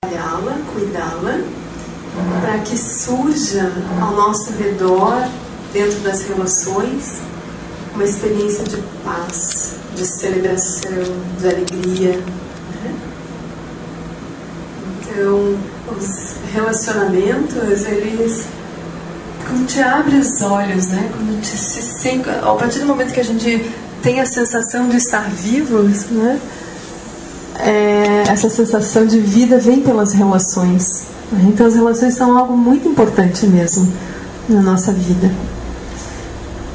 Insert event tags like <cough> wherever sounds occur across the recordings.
trabalhá-la, cuidá-la, para que surja ao nosso redor, dentro das relações, uma experiência de paz, de celebração, de alegria. Né? Então, os relacionamentos, eles quando te abre os olhos, né? Quando te se sente, a partir do momento que a gente tem a sensação de estar vivos, né? É, essa sensação de vida vem pelas relações. Então as relações são algo muito importante mesmo na nossa vida.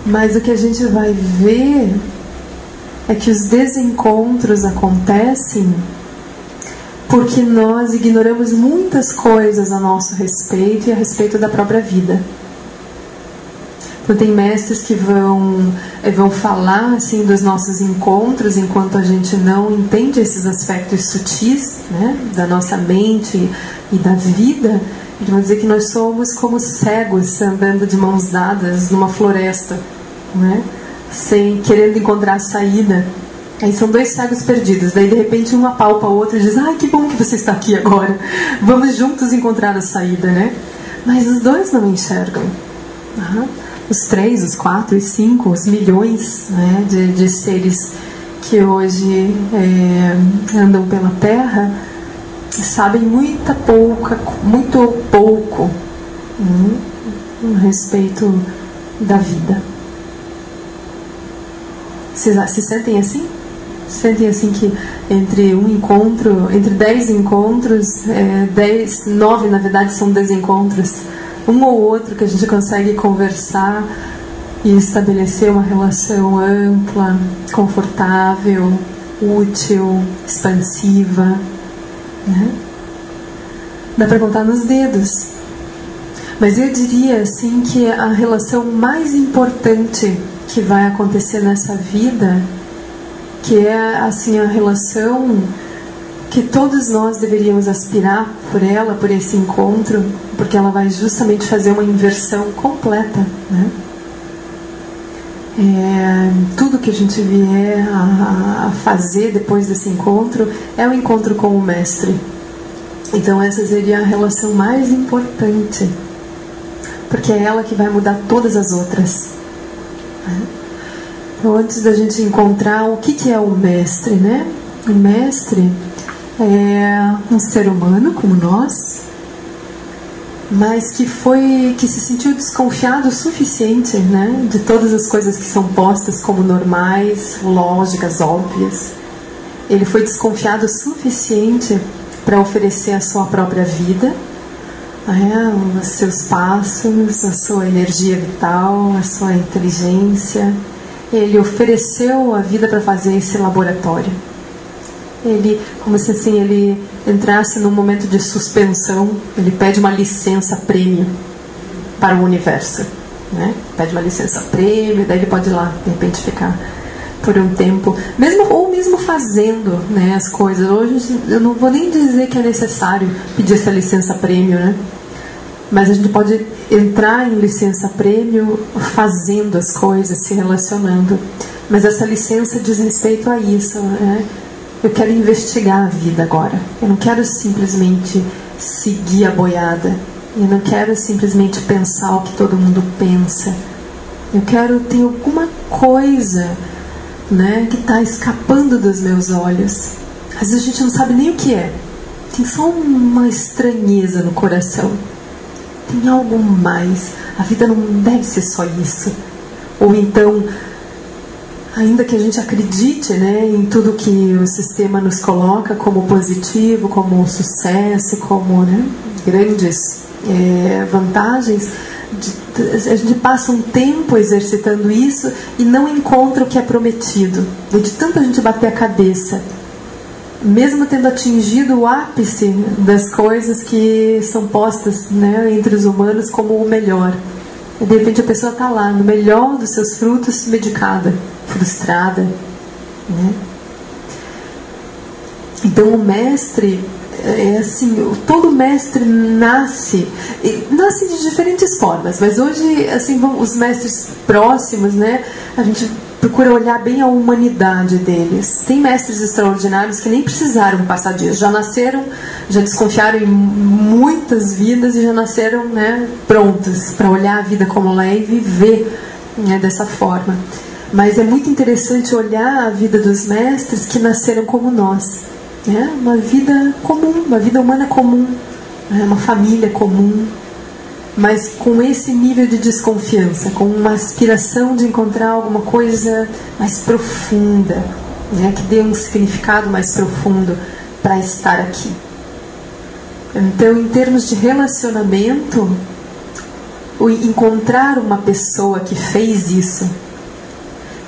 Mas o que a gente vai ver é que os desencontros acontecem porque nós ignoramos muitas coisas a nosso respeito e a respeito da própria vida. Então tem mestres que vão, eh, vão falar assim dos nossos encontros enquanto a gente não entende esses aspectos sutis né, da nossa mente e da vida. Eles vão dizer que nós somos como cegos andando de mãos dadas numa floresta, né, sem querendo encontrar a saída. Aí são dois cegos perdidos. Daí de repente um apalpa o outro e diz: Ai, que bom que você está aqui agora. Vamos juntos encontrar a saída, né? Mas os dois não enxergam. Uhum os três, os quatro, os cinco, os milhões né, de, de seres que hoje é, andam pela Terra sabem muita pouca, muito pouco hum, a respeito da vida. Se, se sentem assim? Sentem assim que entre um encontro, entre dez encontros, é, dez, nove na verdade são desencontros um ou outro que a gente consegue conversar e estabelecer uma relação ampla, confortável, útil, expansiva. Né? Dá para contar nos dedos. Mas eu diria assim que a relação mais importante que vai acontecer nessa vida, que é assim a relação que todos nós deveríamos aspirar por ela, por esse encontro, porque ela vai justamente fazer uma inversão completa. Né? É, tudo que a gente vier a, a, fazer depois desse encontro é o um encontro com o Mestre. Então, essa seria a relação mais importante, porque é ela que vai mudar todas as outras. Né? Então, antes da gente encontrar o que, que é o Mestre, né? O Mestre é um ser humano como nós, mas que foi que se sentiu desconfiado o suficiente, né, de todas as coisas que são postas como normais, lógicas, óbvias. Ele foi desconfiado o suficiente para oferecer a sua própria vida, é, os seus passos, a sua energia vital, a sua inteligência. Ele ofereceu a vida para fazer esse laboratório ele, como se assim, ele entrasse num momento de suspensão, ele pede uma licença prêmio para o universo. Né? Pede uma licença prêmio, daí ele pode ir lá, de repente, ficar por um tempo, mesmo ou mesmo fazendo né, as coisas. Hoje eu não vou nem dizer que é necessário pedir essa licença prêmio, né? Mas a gente pode entrar em licença prêmio fazendo as coisas, se relacionando. Mas essa licença diz respeito a isso, né? Eu quero investigar a vida agora. Eu não quero simplesmente seguir a boiada. Eu não quero simplesmente pensar o que todo mundo pensa. Eu quero ter alguma coisa né, que está escapando dos meus olhos. Às vezes a gente não sabe nem o que é. Tem só uma estranheza no coração. Tem algo mais. A vida não deve ser só isso. Ou então ainda que a gente acredite né, em tudo que o sistema nos coloca como positivo, como sucesso, como né, grandes é, vantagens, de, a gente passa um tempo exercitando isso e não encontra o que é prometido. E de tanta gente bater a cabeça, mesmo tendo atingido o ápice das coisas que são postas né, entre os humanos como o melhor. De repente a pessoa está lá, no melhor dos seus frutos, medicada frustrada. Né? Então o mestre é assim, todo mestre nasce, nasce de diferentes formas, mas hoje assim os mestres próximos, né, a gente procura olhar bem a humanidade deles. Tem mestres extraordinários que nem precisaram passar dias, já nasceram, já desconfiaram em muitas vidas e já nasceram né, prontas para olhar a vida como ela é e viver né, dessa forma. Mas é muito interessante olhar a vida dos mestres que nasceram como nós. Né? Uma vida comum, uma vida humana comum, né? uma família comum, mas com esse nível de desconfiança, com uma aspiração de encontrar alguma coisa mais profunda, né, que dê um significado mais profundo para estar aqui. Então, em termos de relacionamento, encontrar uma pessoa que fez isso,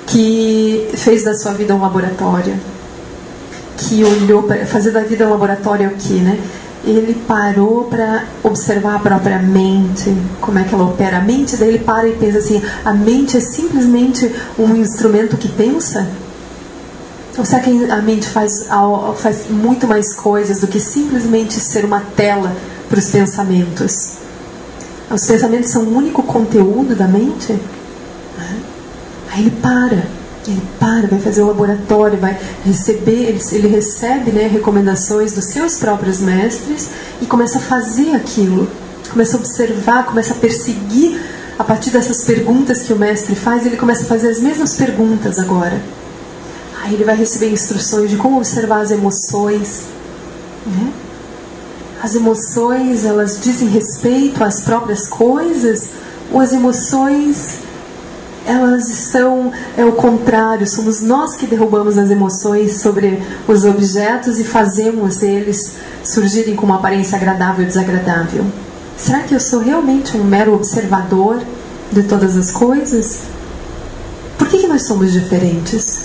que fez da sua vida um laboratório, que olhou para fazer da vida um laboratório é o que, né? ele parou para observar a própria mente, como é que ela opera. A mente dele para e pensa assim: a mente é simplesmente um instrumento que pensa? Ou será que a mente faz, faz muito mais coisas do que simplesmente ser uma tela para os pensamentos? Os pensamentos são o único conteúdo da mente? Aí ele para ele para, vai fazer o laboratório, vai receber, ele, ele recebe né, recomendações dos seus próprios mestres e começa a fazer aquilo, começa a observar, começa a perseguir a partir dessas perguntas que o mestre faz, ele começa a fazer as mesmas perguntas agora. Aí ele vai receber instruções de como observar as emoções. Né? As emoções, elas dizem respeito às próprias coisas, ou as emoções elas são é o contrário, somos nós que derrubamos as emoções sobre os objetos e fazemos eles surgirem com uma aparência agradável ou desagradável. Será que eu sou realmente um mero observador de todas as coisas? Por que, que nós somos diferentes?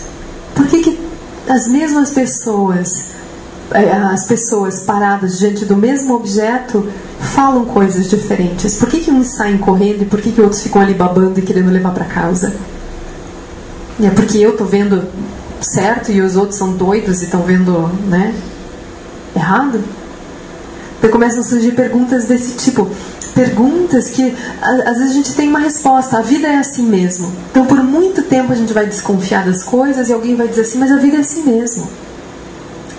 Por que, que as mesmas pessoas as pessoas paradas diante do mesmo objeto falam coisas diferentes. Por que, que uns saem correndo e por que, que outros ficam ali babando e querendo levar para casa? É porque eu estou vendo certo e os outros são doidos e estão vendo né, errado? Então começam a surgir perguntas desse tipo. Perguntas que às vezes a gente tem uma resposta. A vida é assim mesmo. Então por muito tempo a gente vai desconfiar das coisas e alguém vai dizer assim, mas a vida é assim mesmo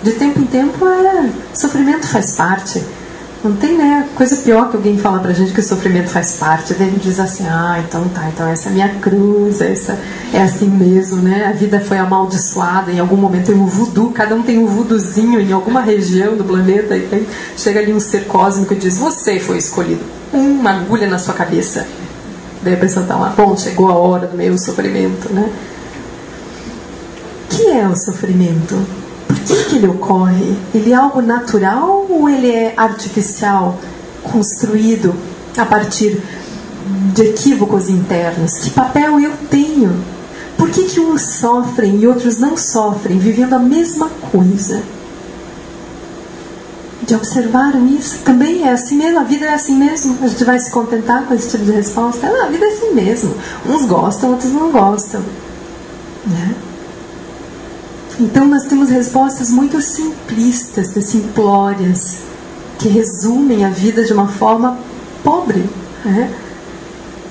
de tempo em tempo, é, sofrimento faz parte. Não tem né, coisa pior que alguém falar pra gente que o sofrimento faz parte. Daí diz assim, ah, então tá, então essa é a minha cruz, essa é assim mesmo, né? A vida foi amaldiçoada, em algum momento tem um voodoo, cada um tem um voodoozinho em alguma região do planeta, e chega ali um ser cósmico e diz, você foi escolhido. Uma agulha na sua cabeça. Daí a pessoa tá lá, bom, chegou a hora do meu sofrimento, né? O que é o sofrimento? Que, que ele ocorre? Ele é algo natural ou ele é artificial, construído a partir de equívocos internos? Que papel eu tenho? Por que, que uns sofrem e outros não sofrem, vivendo a mesma coisa? De observaram isso? Também é assim mesmo? A vida é assim mesmo? A gente vai se contentar com esse tipo de resposta? Ah, a vida é assim mesmo. Uns gostam, outros não gostam. Né? Então nós temos respostas muito simplistas, simplórias, que resumem a vida de uma forma pobre. Né?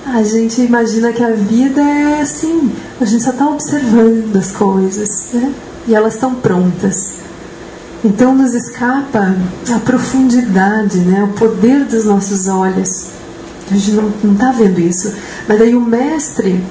A gente imagina que a vida é assim, a gente só está observando as coisas né? e elas estão prontas. Então nos escapa a profundidade, né? o poder dos nossos olhos. A gente não está vendo isso. Mas daí o mestre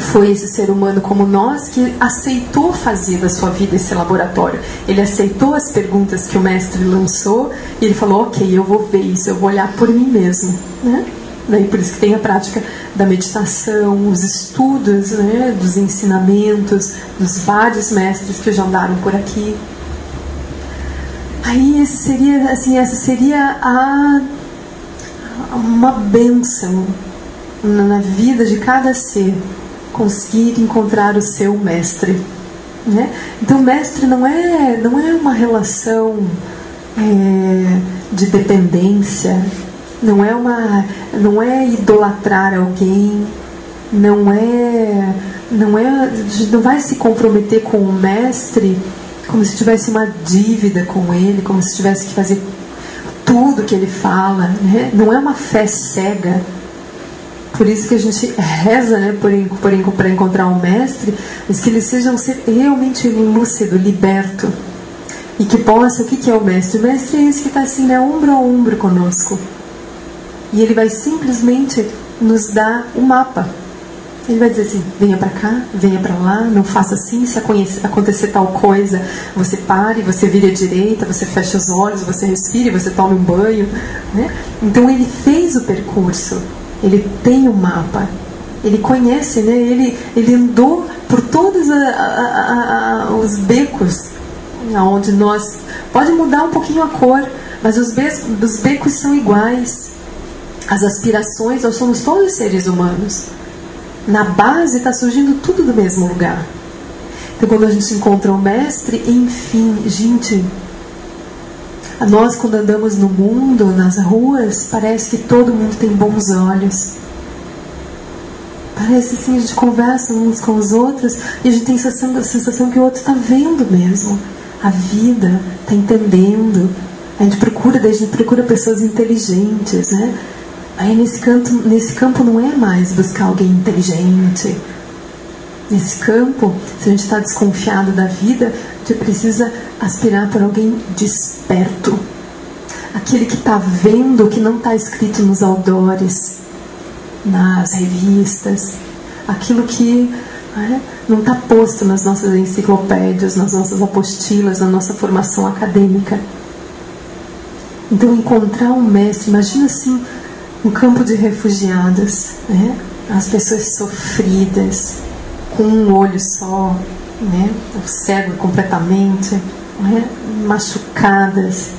foi esse ser humano como nós que aceitou fazer da sua vida esse laboratório. Ele aceitou as perguntas que o mestre lançou e ele falou: Ok, eu vou ver isso, eu vou olhar por mim mesmo. Né? Daí por isso que tem a prática da meditação, os estudos né, dos ensinamentos dos vários mestres que já andaram por aqui. Aí esse seria, assim, essa seria a, uma bênção na vida de cada ser conseguir encontrar o seu mestre. Né? Então, mestre não é, não é uma relação é, de dependência, não é, uma, não é idolatrar alguém, não é, não é, não vai se comprometer com o mestre como se tivesse uma dívida com ele, como se tivesse que fazer tudo que ele fala, né? não é uma fé cega por isso que a gente reza né, por, por, para encontrar um mestre, mas que ele seja um ser realmente lúcido, liberto. E que possa, o que, que é o mestre? O mestre é esse que está assim, né, ombro a ombro conosco. E ele vai simplesmente nos dar o um mapa. Ele vai dizer assim: venha para cá, venha para lá, não faça assim. Se acontecer tal coisa, você pare, você vire à direita, você fecha os olhos, você respire, você tome um banho. Né? Então ele fez o percurso, ele tem o um mapa, ele conhece, né? ele, ele andou por todos a, a, a, os becos onde nós. Pode mudar um pouquinho a cor, mas os becos, os becos são iguais. As aspirações, nós somos todos seres humanos na base está surgindo tudo do mesmo lugar. Então, quando a gente encontra o mestre, enfim, gente, nós quando andamos no mundo, nas ruas, parece que todo mundo tem bons olhos. Parece assim, a gente conversa uns com os outros e a gente tem a sensação, a sensação que o outro está vendo mesmo a vida, está entendendo. A gente procura, a gente procura pessoas inteligentes, né? Aí nesse, canto, nesse campo não é mais buscar alguém inteligente. Nesse campo, se a gente está desconfiado da vida, gente precisa aspirar por alguém desperto. Aquele que está vendo o que não está escrito nos outdoors, nas revistas. Aquilo que é, não está posto nas nossas enciclopédias, nas nossas apostilas, na nossa formação acadêmica. Então, encontrar um mestre, imagina assim, um campo de refugiados, né? as pessoas sofridas, com um olho só, né? cego completamente, né? machucadas.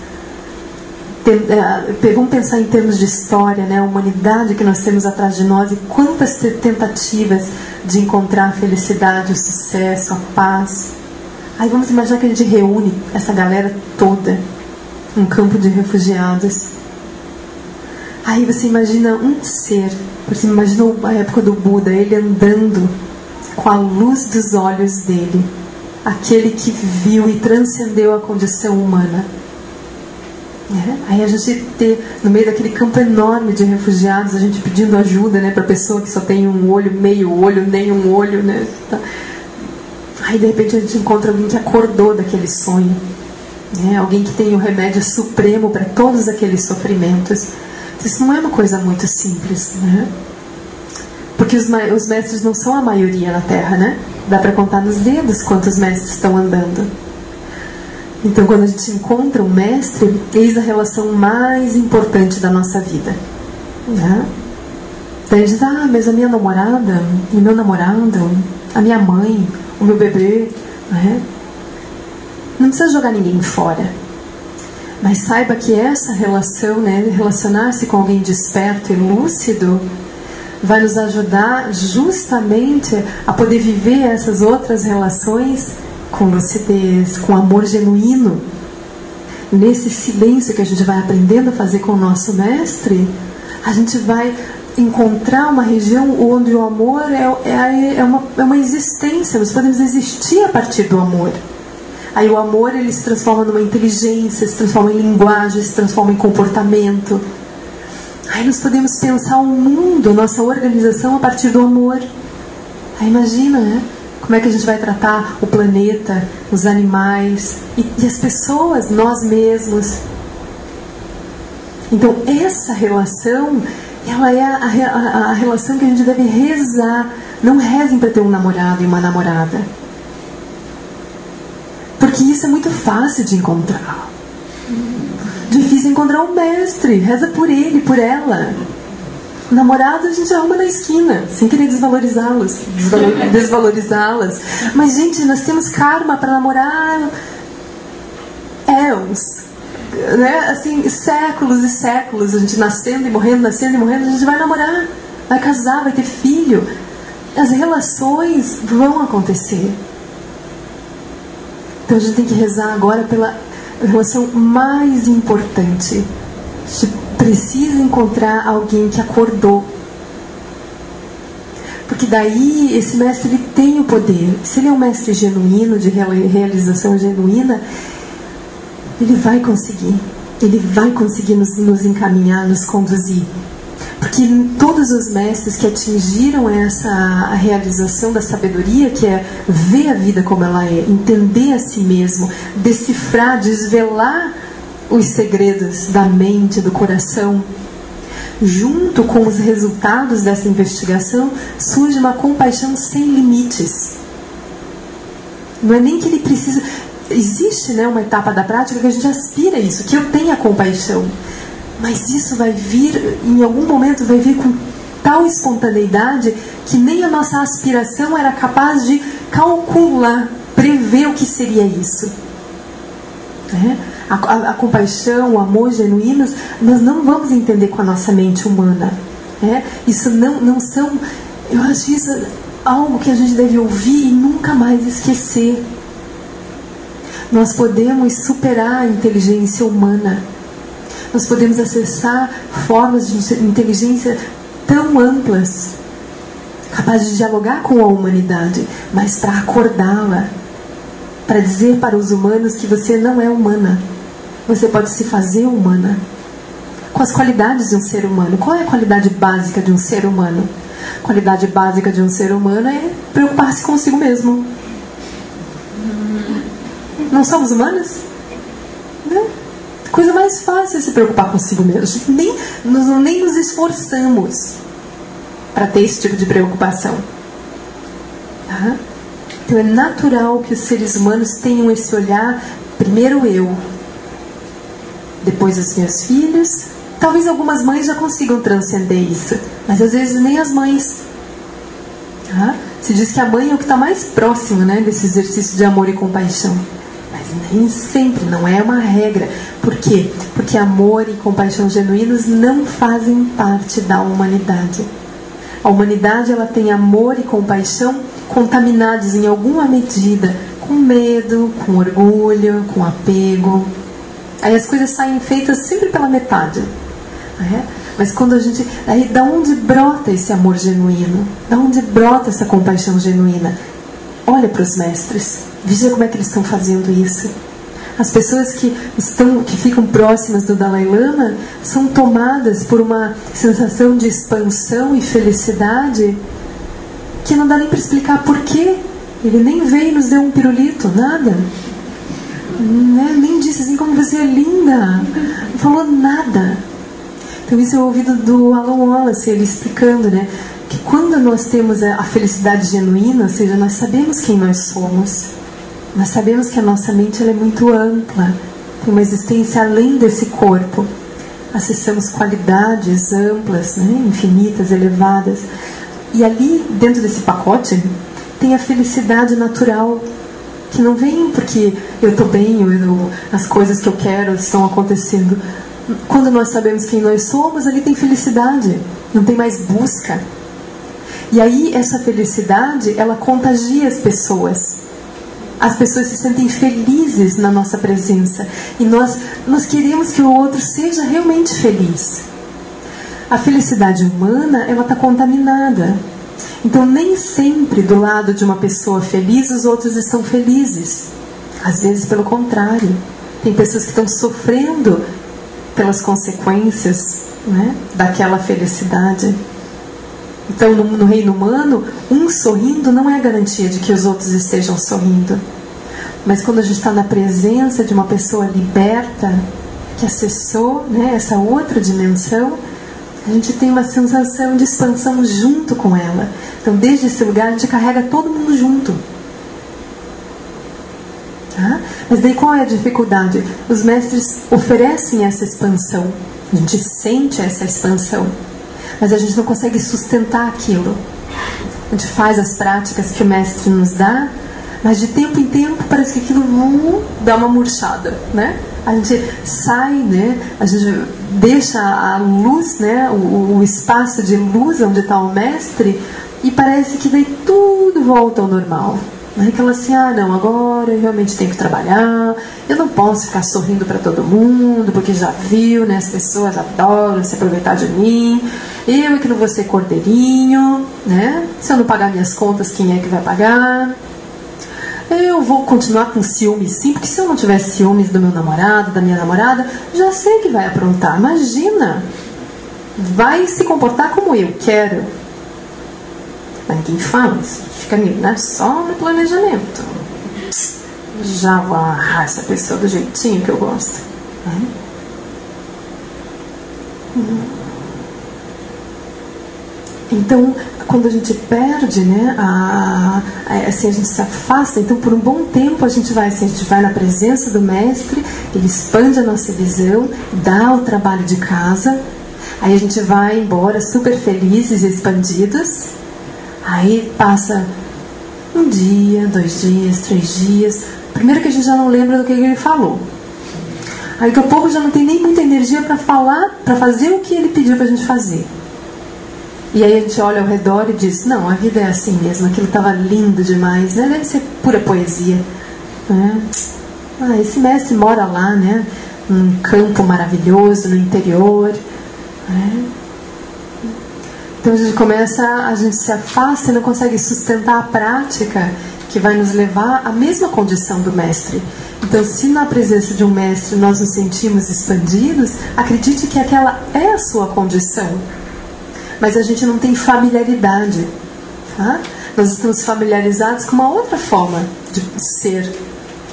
É, vamos pensar em termos de história, né? a humanidade que nós temos atrás de nós e quantas tentativas de encontrar a felicidade, o sucesso, a paz. Aí vamos imaginar que a gente reúne essa galera toda num campo de refugiados Aí você imagina um ser, você imaginou a época do Buda, ele andando com a luz dos olhos dele, aquele que viu e transcendeu a condição humana. É? Aí a gente ter, no meio daquele campo enorme de refugiados, a gente pedindo ajuda né, para pessoa que só tem um olho, meio olho, nem um olho. Né? Tá. Aí de repente a gente encontra alguém que acordou daquele sonho. Né? Alguém que tem o remédio supremo para todos aqueles sofrimentos. Isso não é uma coisa muito simples, né? Porque os, os mestres não são a maioria na Terra, né? Dá para contar nos dedos quantos mestres estão andando. Então, quando a gente encontra um mestre, eis a relação mais importante da nossa vida. Né? Então, ele diz: Ah, mas a minha namorada, e meu namorado, a minha mãe, o meu bebê. Né? Não precisa jogar ninguém fora. Mas saiba que essa relação, né, relacionar-se com alguém desperto e lúcido, vai nos ajudar justamente a poder viver essas outras relações com lucidez, com amor genuíno. Nesse silêncio que a gente vai aprendendo a fazer com o nosso mestre, a gente vai encontrar uma região onde o amor é, é, é, uma, é uma existência, nós podemos existir a partir do amor. Aí o amor ele se transforma numa inteligência, se transforma em linguagem, se transforma em comportamento. Aí nós podemos pensar o mundo, nossa organização a partir do amor. Aí imagina, né? Como é que a gente vai tratar o planeta, os animais e, e as pessoas, nós mesmos. Então essa relação, ela é a, a, a relação que a gente deve rezar. Não rezem para ter um namorado e uma namorada porque isso é muito fácil de encontrar. Difícil encontrar um mestre. Reza por ele, por ela. Namorado a gente arruma na esquina, sem querer desvalorizá-los, <laughs> desvalorizá-las. Mas, gente, nós temos karma para namorar éons. Né? Assim, séculos e séculos, a gente nascendo e morrendo, nascendo e morrendo, a gente vai namorar, vai casar, vai ter filho. As relações vão acontecer. Então a gente tem que rezar agora pela relação mais importante. Gente precisa encontrar alguém que acordou. Porque daí esse mestre ele tem o poder. Se ele é um mestre genuíno, de realização genuína, ele vai conseguir. Ele vai conseguir nos, nos encaminhar, nos conduzir. Porque todos os mestres que atingiram essa realização da sabedoria, que é ver a vida como ela é, entender a si mesmo, decifrar, desvelar os segredos da mente, do coração, junto com os resultados dessa investigação, surge uma compaixão sem limites. Não é nem que ele precisa. Existe né, uma etapa da prática que a gente aspira a isso, que eu tenha compaixão. Mas isso vai vir, em algum momento, vai vir com tal espontaneidade que nem a nossa aspiração era capaz de calcular, prever o que seria isso. É? A, a, a, compaixão, o amor genuínos, nós não vamos entender com a nossa mente humana. É? Isso não, não são. Eu acho isso algo que a gente deve ouvir e nunca mais esquecer. Nós podemos superar a inteligência humana. Nós podemos acessar formas de inteligência tão amplas, capazes de dialogar com a humanidade, mas para acordá-la, para dizer para os humanos que você não é humana. Você pode se fazer humana. Com as qualidades de um ser humano. Qual é a qualidade básica de um ser humano? qualidade básica de um ser humano é preocupar-se consigo mesmo. Não somos humanos? Não. Coisa mais fácil é se preocupar consigo mesmo. Nem, nós nem nos esforçamos para ter esse tipo de preocupação. Tá? Então é natural que os seres humanos tenham esse olhar, primeiro eu, depois os meus filhos, Talvez algumas mães já consigam transcender isso, mas às vezes nem as mães. Tá? Se diz que a mãe é o que está mais próximo né, desse exercício de amor e compaixão. Nem sempre, não é uma regra. Por quê? Porque amor e compaixão genuínos não fazem parte da humanidade. A humanidade ela tem amor e compaixão contaminados em alguma medida com medo, com orgulho, com apego. Aí as coisas saem feitas sempre pela metade. É? Mas quando a gente. Aí, da onde brota esse amor genuíno? Da onde brota essa compaixão genuína? Olha para os mestres, veja como é que eles estão fazendo isso. As pessoas que estão, que ficam próximas do Dalai Lama são tomadas por uma sensação de expansão e felicidade que não dá nem para explicar por quê. Ele nem veio e nos deu um pirulito, nada. Né? Nem disse assim como você é linda. Não falou nada. Então isso é o ouvido do Alan Wallace, ele explicando, né? Que quando nós temos a felicidade genuína, ou seja, nós sabemos quem nós somos, nós sabemos que a nossa mente é muito ampla, tem uma existência além desse corpo. Acessamos qualidades amplas, né? infinitas, elevadas. E ali, dentro desse pacote, tem a felicidade natural, que não vem porque eu estou bem, eu, as coisas que eu quero estão acontecendo quando nós sabemos quem nós somos, ali tem felicidade, não tem mais busca. E aí essa felicidade, ela contagia as pessoas. As pessoas se sentem felizes na nossa presença e nós nós queremos que o outro seja realmente feliz. A felicidade humana, ela está contaminada. Então nem sempre do lado de uma pessoa feliz os outros estão felizes. Às vezes pelo contrário. Tem pessoas que estão sofrendo pelas consequências né, daquela felicidade. Então, no, no, reino humano, um sorrindo não é garantia de que os outros estejam sorrindo. Mas quando a gente está na presença de uma pessoa liberta, que acessou né, essa outra dimensão, a gente tem uma sensação de expansão junto com ela. Então, desde esse lugar, a gente carrega todo mundo junto. Tá? Mas daí qual é a dificuldade? Os mestres oferecem essa expansão, a gente sente essa expansão, mas a gente não consegue sustentar aquilo. A gente faz as práticas que o mestre nos dá, mas de tempo em tempo parece que aquilo dá uma murchada, né? A gente sai, né? A gente deixa a luz, né? O, o espaço de luz onde está o mestre e parece que daí tudo volta ao normal. Não é aquela assim, ah, não, agora eu realmente tenho que trabalhar, eu não posso ficar sorrindo para todo mundo, porque já viu, né, as pessoas adoram se aproveitar de mim, eu é que não vou ser cordeirinho, né? Se eu não pagar minhas contas, quem é que vai pagar? Eu vou continuar com ciúmes sim, porque se eu não tiver ciúmes do meu namorado, da minha namorada, já sei que vai aprontar. Imagina! vai se comportar como eu quero. Mas ninguém fala isso, fica né? Só no planejamento. Já vou amarrar essa pessoa do jeitinho que eu gosto. Né? Então, quando a gente perde, né, a, a, assim, a gente se afasta, então por um bom tempo a gente vai, assim, a gente vai na presença do mestre, ele expande a nossa visão, dá o trabalho de casa, aí a gente vai embora super felizes e expandidos, aí passa um dia, dois dias, três dias, primeiro que a gente já não lembra do que ele falou, aí daqui a pouco já não tem nem muita energia para falar, para fazer o que ele pediu para a gente fazer. E aí a gente olha ao redor e diz: não, a vida é assim mesmo, aquilo estava lindo demais, né? deve ser pura poesia. Né? Ah, esse mestre mora lá, né? num campo maravilhoso, no interior. Né? Então a gente começa, a gente se afasta e não consegue sustentar a prática que vai nos levar à mesma condição do mestre. Então, se na presença de um mestre nós nos sentimos expandidos, acredite que aquela é a sua condição mas a gente não tem familiaridade. Tá? Nós estamos familiarizados com uma outra forma de ser,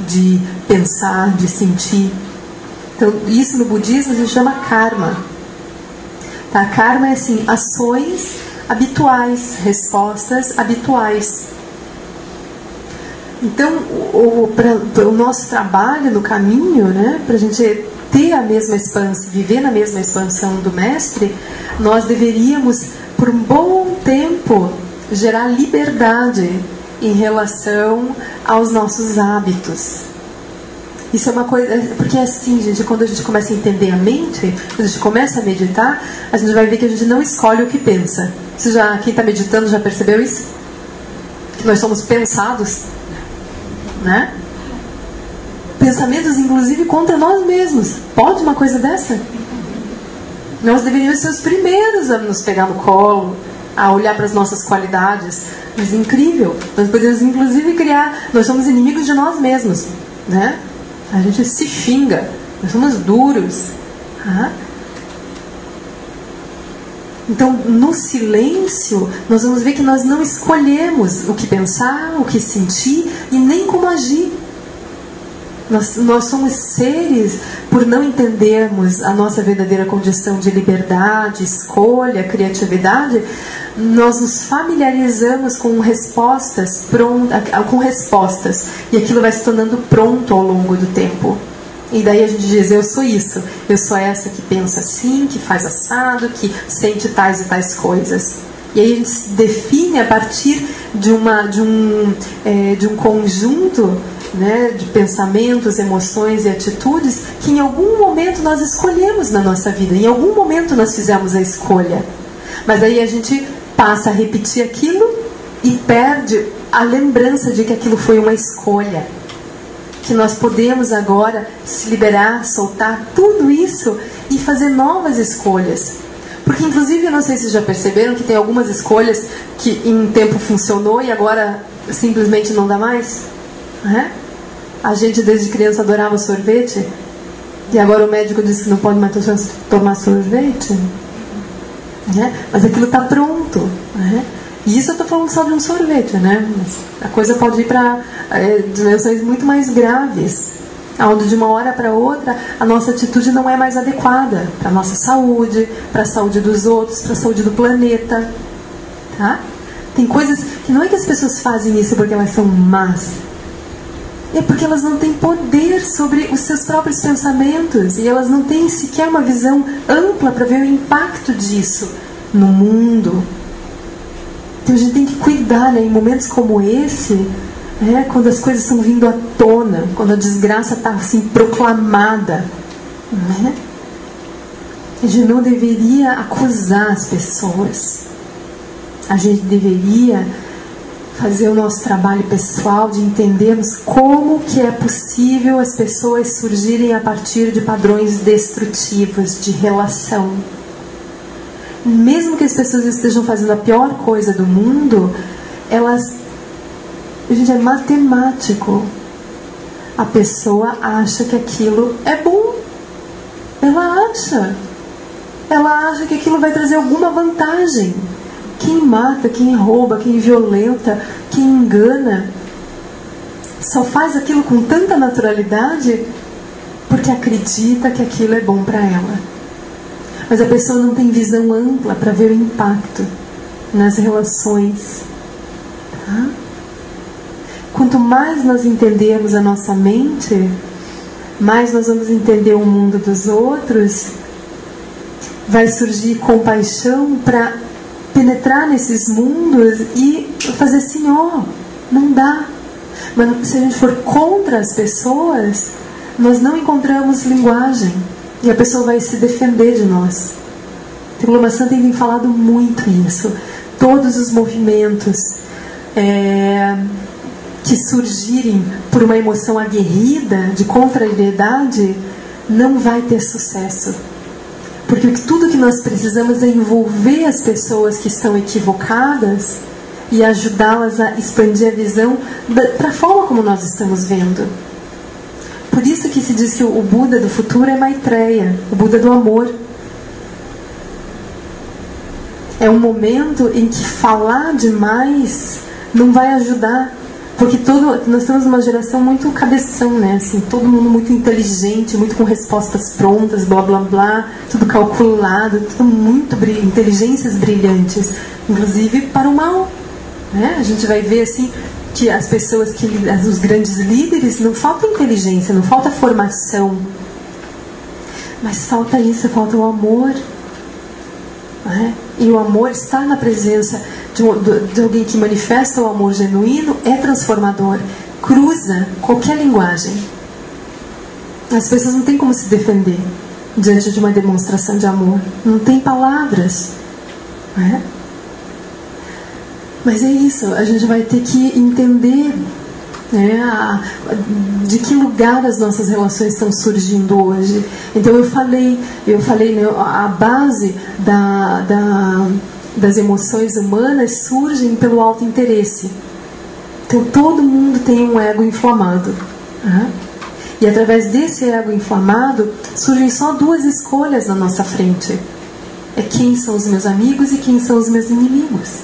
de pensar, de sentir. Então, isso no budismo se chama karma. Tá? Karma é assim, ações habituais, respostas habituais. Então, o, pra, o nosso trabalho no caminho, né, para a gente ter a mesma expansão, viver na mesma expansão do mestre, nós deveríamos, por um bom tempo, gerar liberdade em relação aos nossos hábitos. Isso é uma coisa, porque é assim, gente, quando a gente começa a entender a mente, quando a gente começa a meditar, a gente vai ver que a gente não escolhe o que pensa. Você já, quem está meditando já percebeu isso? Que nós somos pensados, né? Pensamentos, inclusive, contra nós mesmos. Pode uma coisa dessa? Nós deveríamos ser os primeiros a nos pegar no colo, a olhar para as nossas qualidades. Mas incrível, nós podemos inclusive criar. Nós somos inimigos de nós mesmos, né? A gente se xinga, nós somos duros. Ah? Então, no silêncio, nós vamos ver que nós não escolhemos o que pensar, o que sentir e nem como agir. Nós, nós somos seres, por não entendermos a nossa verdadeira condição de liberdade, escolha, criatividade, nós nos familiarizamos com respostas prontas, com respostas, e aquilo vai se tornando pronto ao longo do tempo. E daí a gente diz, eu sou isso, eu sou essa que pensa assim, que faz assado, que sente tais e tais coisas. E aí a gente se define a partir de, uma, de, um, é, de um conjunto né, de pensamentos, emoções e atitudes que em algum momento nós escolhemos na nossa vida, em algum momento nós fizemos a escolha. Mas aí a gente passa a repetir aquilo e perde a lembrança de que aquilo foi uma escolha. Que nós podemos agora se liberar, soltar tudo isso e fazer novas escolhas. Porque, inclusive, eu não sei se já perceberam que tem algumas escolhas que em um tempo funcionou e agora simplesmente não dá mais. Né? A gente desde criança adorava sorvete e agora o médico disse que não pode mais tomar sorvete. Né? Mas aquilo está pronto. Né? E isso eu estou falando só de um sorvete, né? Mas a coisa pode ir para é, dimensões muito mais graves, onde de uma hora para outra a nossa atitude não é mais adequada para a nossa saúde, para a saúde dos outros, para a saúde do planeta. Tá? Tem coisas que não é que as pessoas fazem isso porque elas são más, é porque elas não têm poder sobre os seus próprios pensamentos e elas não têm sequer uma visão ampla para ver o impacto disso no mundo. Então a gente tem que cuidar, né, em momentos como esse, né, quando as coisas estão vindo à tona, quando a desgraça está assim proclamada. Né? A gente não deveria acusar as pessoas. A gente deveria fazer o nosso trabalho pessoal de entendermos como que é possível as pessoas surgirem a partir de padrões destrutivos de relação. Mesmo que as pessoas estejam fazendo a pior coisa do mundo, elas gente é matemático. A pessoa acha que aquilo é bom. Ela acha. ela acha que aquilo vai trazer alguma vantagem. Quem mata, quem rouba, quem violenta, quem engana, só faz aquilo com tanta naturalidade porque acredita que aquilo é bom para ela. Mas a pessoa não tem visão ampla para ver o impacto nas relações. Tá? Quanto mais nós entendemos a nossa mente, mais nós vamos entender o mundo dos outros, vai surgir compaixão para penetrar nesses mundos e fazer assim: ó, oh, não dá. Mas se a gente for contra as pessoas, nós não encontramos linguagem e a pessoa vai se defender de nós. O Lama Santa tem falado muito isso. Todos os movimentos é, que surgirem por uma emoção aguerrida de contrariedade não vai ter sucesso. Porque tudo que nós precisamos é envolver as pessoas que estão equivocadas e ajudá-las a expandir a visão para a forma como nós estamos vendo. Por isso que se diz que o Buda do futuro é Maitreya, o Buda do amor. É um momento em que falar demais não vai ajudar. Porque todo, nós temos uma geração muito cabeção, né? Assim, todo mundo muito inteligente, muito com respostas prontas, blá blá blá, tudo calculado, tudo muito brilhante, inteligências brilhantes, inclusive para o mal. Né? A gente vai ver assim que as pessoas que os grandes líderes não falta inteligência, não falta formação, mas falta isso, falta o amor. Né? E o amor está na presença de, de alguém que manifesta o amor genuíno, é transformador, cruza qualquer linguagem. As pessoas não têm como se defender diante de uma demonstração de amor, não tem palavras. Né? Mas é isso, a gente vai ter que entender né, a, de que lugar as nossas relações estão surgindo hoje. Então eu falei, eu falei, né, a base da, da, das emoções humanas surgem pelo alto interesse. Então todo mundo tem um ego inflamado. Né? E através desse ego inflamado surgem só duas escolhas na nossa frente. É quem são os meus amigos e quem são os meus inimigos.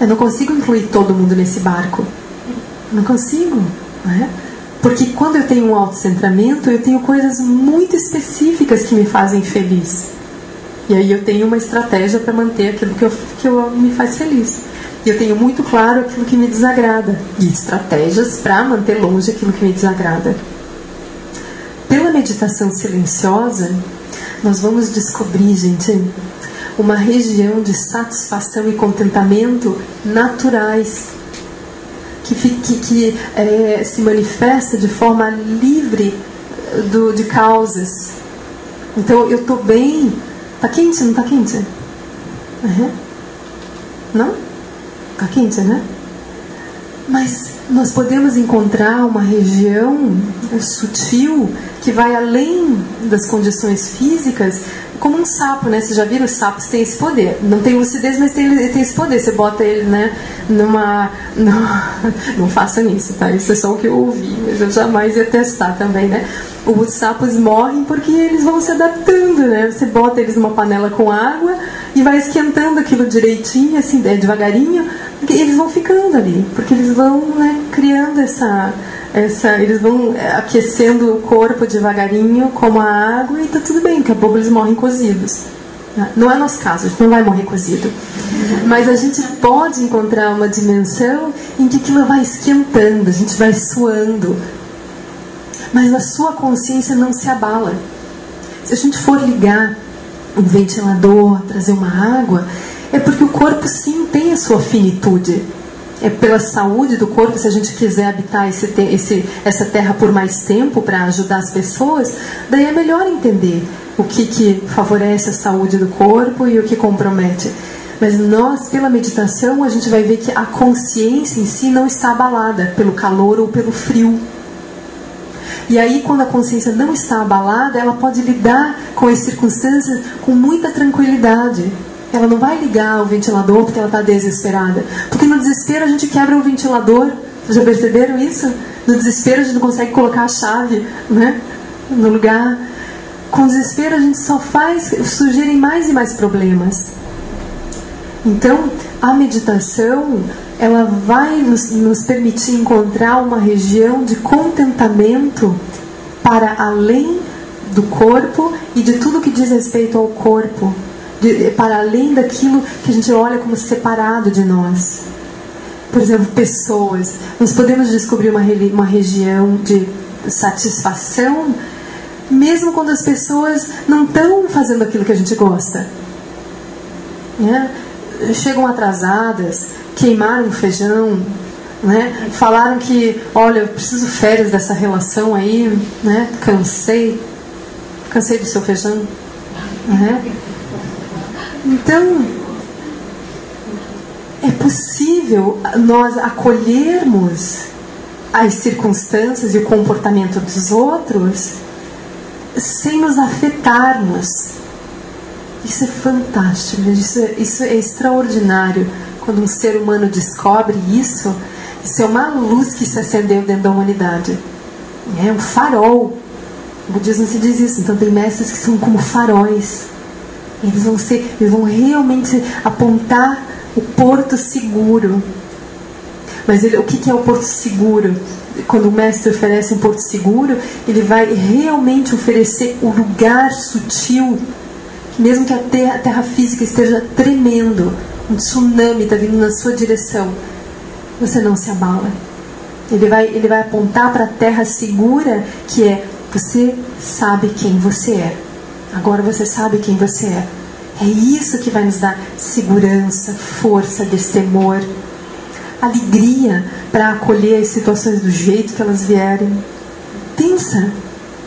Eu não consigo incluir todo mundo nesse barco. Não consigo. Não é? Porque quando eu tenho um autocentramento, eu tenho coisas muito específicas que me fazem feliz. E aí eu tenho uma estratégia para manter aquilo que, eu, que eu, me faz feliz. E eu tenho muito claro aquilo que me desagrada. E estratégias para manter longe aquilo que me desagrada. Pela meditação silenciosa, nós vamos descobrir, gente, uma região de satisfação e contentamento naturais, que, que, que é, se manifesta de forma livre do, de causas. Então eu estou bem. Está quente? Não está quente? Uhum. Não? Está quente, né? Mas nós podemos encontrar uma região sutil que vai além das condições físicas como um sapo, né? Vocês já viram os sapos têm esse poder. Não tem lucidez, mas tem, tem esse poder. Você bota ele, né, <laughs> numa. não faça isso, tá? Isso é só o que eu ouvi, mas eu jamais ia testar também, né? Os sapos morrem porque eles vão se adaptando, né? Você bota eles numa panela com água e vai esquentando aquilo direitinho, assim, é, devagarinho, e eles vão ficando ali, porque eles vão, né, criando essa essa, eles vão é, aquecendo o corpo devagarinho, como a água, e tá tudo bem, daqui a pouco eles morrem cozidos. Não é nosso caso, a gente não vai morrer cozido. Mas a gente pode encontrar uma dimensão em que aquilo vai esquentando, a gente vai suando. Mas a sua consciência não se abala. Se a gente for ligar um ventilador, trazer uma água, é porque o corpo sim tem a sua finitude é pela saúde do corpo, se a gente quiser habitar esse, esse, essa terra por mais tempo para ajudar as pessoas, daí é melhor entender o que, que favorece a saúde do corpo e o que compromete. Mas nós, pela meditação, a gente vai ver que a consciência em si não está abalada pelo calor ou pelo frio. E aí, quando a consciência não está abalada, ela pode lidar com as circunstâncias com muita tranquilidade. Ela não vai ligar o ventilador porque ela está desesperada. Porque no desespero a gente quebra o ventilador. Já perceberam isso? No desespero a gente não consegue colocar a chave né, no lugar. com desespero a gente só faz surgirem mais e mais problemas. Então, a meditação ela vai nos, nos permitir encontrar uma região de contentamento para além do corpo e de tudo que diz respeito ao corpo, de, para além daquilo que a gente olha como separado de nós. Por exemplo, pessoas. Nós podemos descobrir uma, uma região de satisfação mesmo quando as pessoas não estão fazendo aquilo que a gente gosta. Né? Chegam atrasadas, queimaram feijão, né? falaram que, olha, eu preciso férias dessa relação aí, né? cansei, cansei do seu feijão. Né? Então, é possível nós acolhermos as circunstâncias e o comportamento dos outros sem nos afetarmos. Isso é fantástico, isso é, isso é extraordinário. Quando um ser humano descobre isso, isso é uma luz que se acendeu dentro da humanidade. É um farol. O budismo se diz isso. Então tem mestres que são como faróis. Eles vão ser, eles vão realmente apontar o porto seguro. Mas ele, o que, é o porto seguro? quando o mestre oferece um porto seguro, ele vai realmente oferecer o lugar sutil, mesmo que a terra, a terra física esteja tremendo, um tsunami está vindo na sua direção, você não se abala. Ele vai, ele vai apontar para a terra segura, que é você sabe quem você é. Agora você sabe quem você é. É isso que vai nos dar segurança, força, destemor alegria para acolher as situações do jeito que elas vierem. Pensa,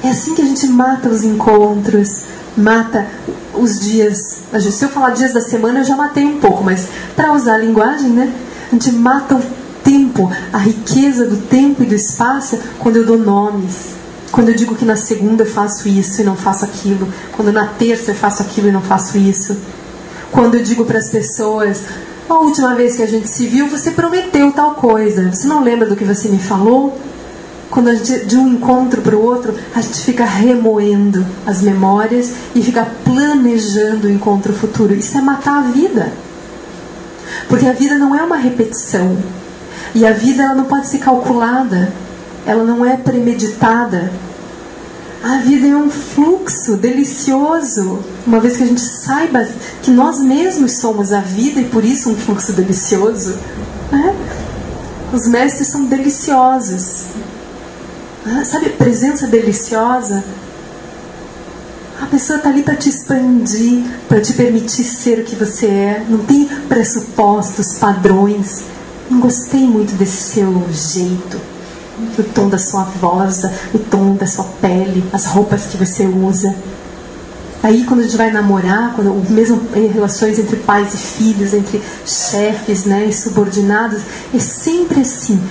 é assim que a gente mata os encontros, mata os dias. Se eu falar dias da semana, eu já matei um pouco, mas para usar a linguagem, né? A gente mata o tempo, a riqueza do tempo e do espaço quando eu dou nomes. Quando eu digo que na segunda eu faço isso e não faço aquilo. Quando na terça eu faço aquilo e não faço isso. Quando eu digo para as pessoas, a última vez que a gente se viu, você prometeu tal coisa. Você não lembra do que você me falou? Quando a gente, de um encontro para o outro, a gente fica remoendo as memórias e fica planejando o encontro futuro. Isso é matar a vida. Porque a vida não é uma repetição. E a vida ela não pode ser calculada. Ela não é premeditada a vida é um fluxo delicioso, uma vez que a gente saiba que nós mesmos somos a vida e por isso um fluxo delicioso. Né? Os mestres são deliciosos. Ah, sabe a presença deliciosa? A pessoa está ali para te expandir, para te permitir ser o que você é. Não tem pressupostos, padrões. Não gostei muito desse seu jeito o tom da sua voz, o tom da sua pele, as roupas que você usa. Aí quando a gente vai namorar, quando, mesmo em relações entre pais e filhos, entre chefes né, e subordinados, é sempre assim.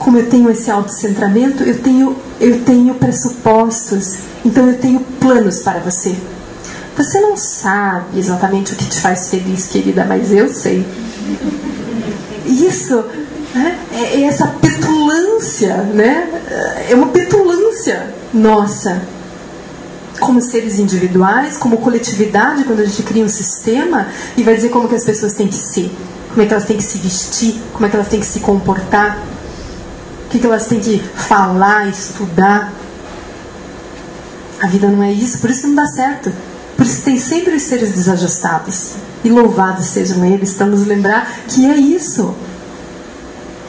Como eu tenho esse autocentramento, eu tenho, eu tenho pressupostos, então eu tenho planos para você. Você não sabe exatamente o que te faz feliz, querida, mas eu sei. Isso né? É, é essa petulância, né? É uma petulância nossa. Como seres individuais, como coletividade, quando a gente cria um sistema e vai dizer como que as pessoas têm que ser, como é que elas têm que se vestir, como é que elas têm que se comportar, que, que elas têm que falar, estudar. A vida não é isso, por isso não dá certo. Por isso tem sempre os seres desajustados. E louvados sejam eles, para nos lembrar que é isso.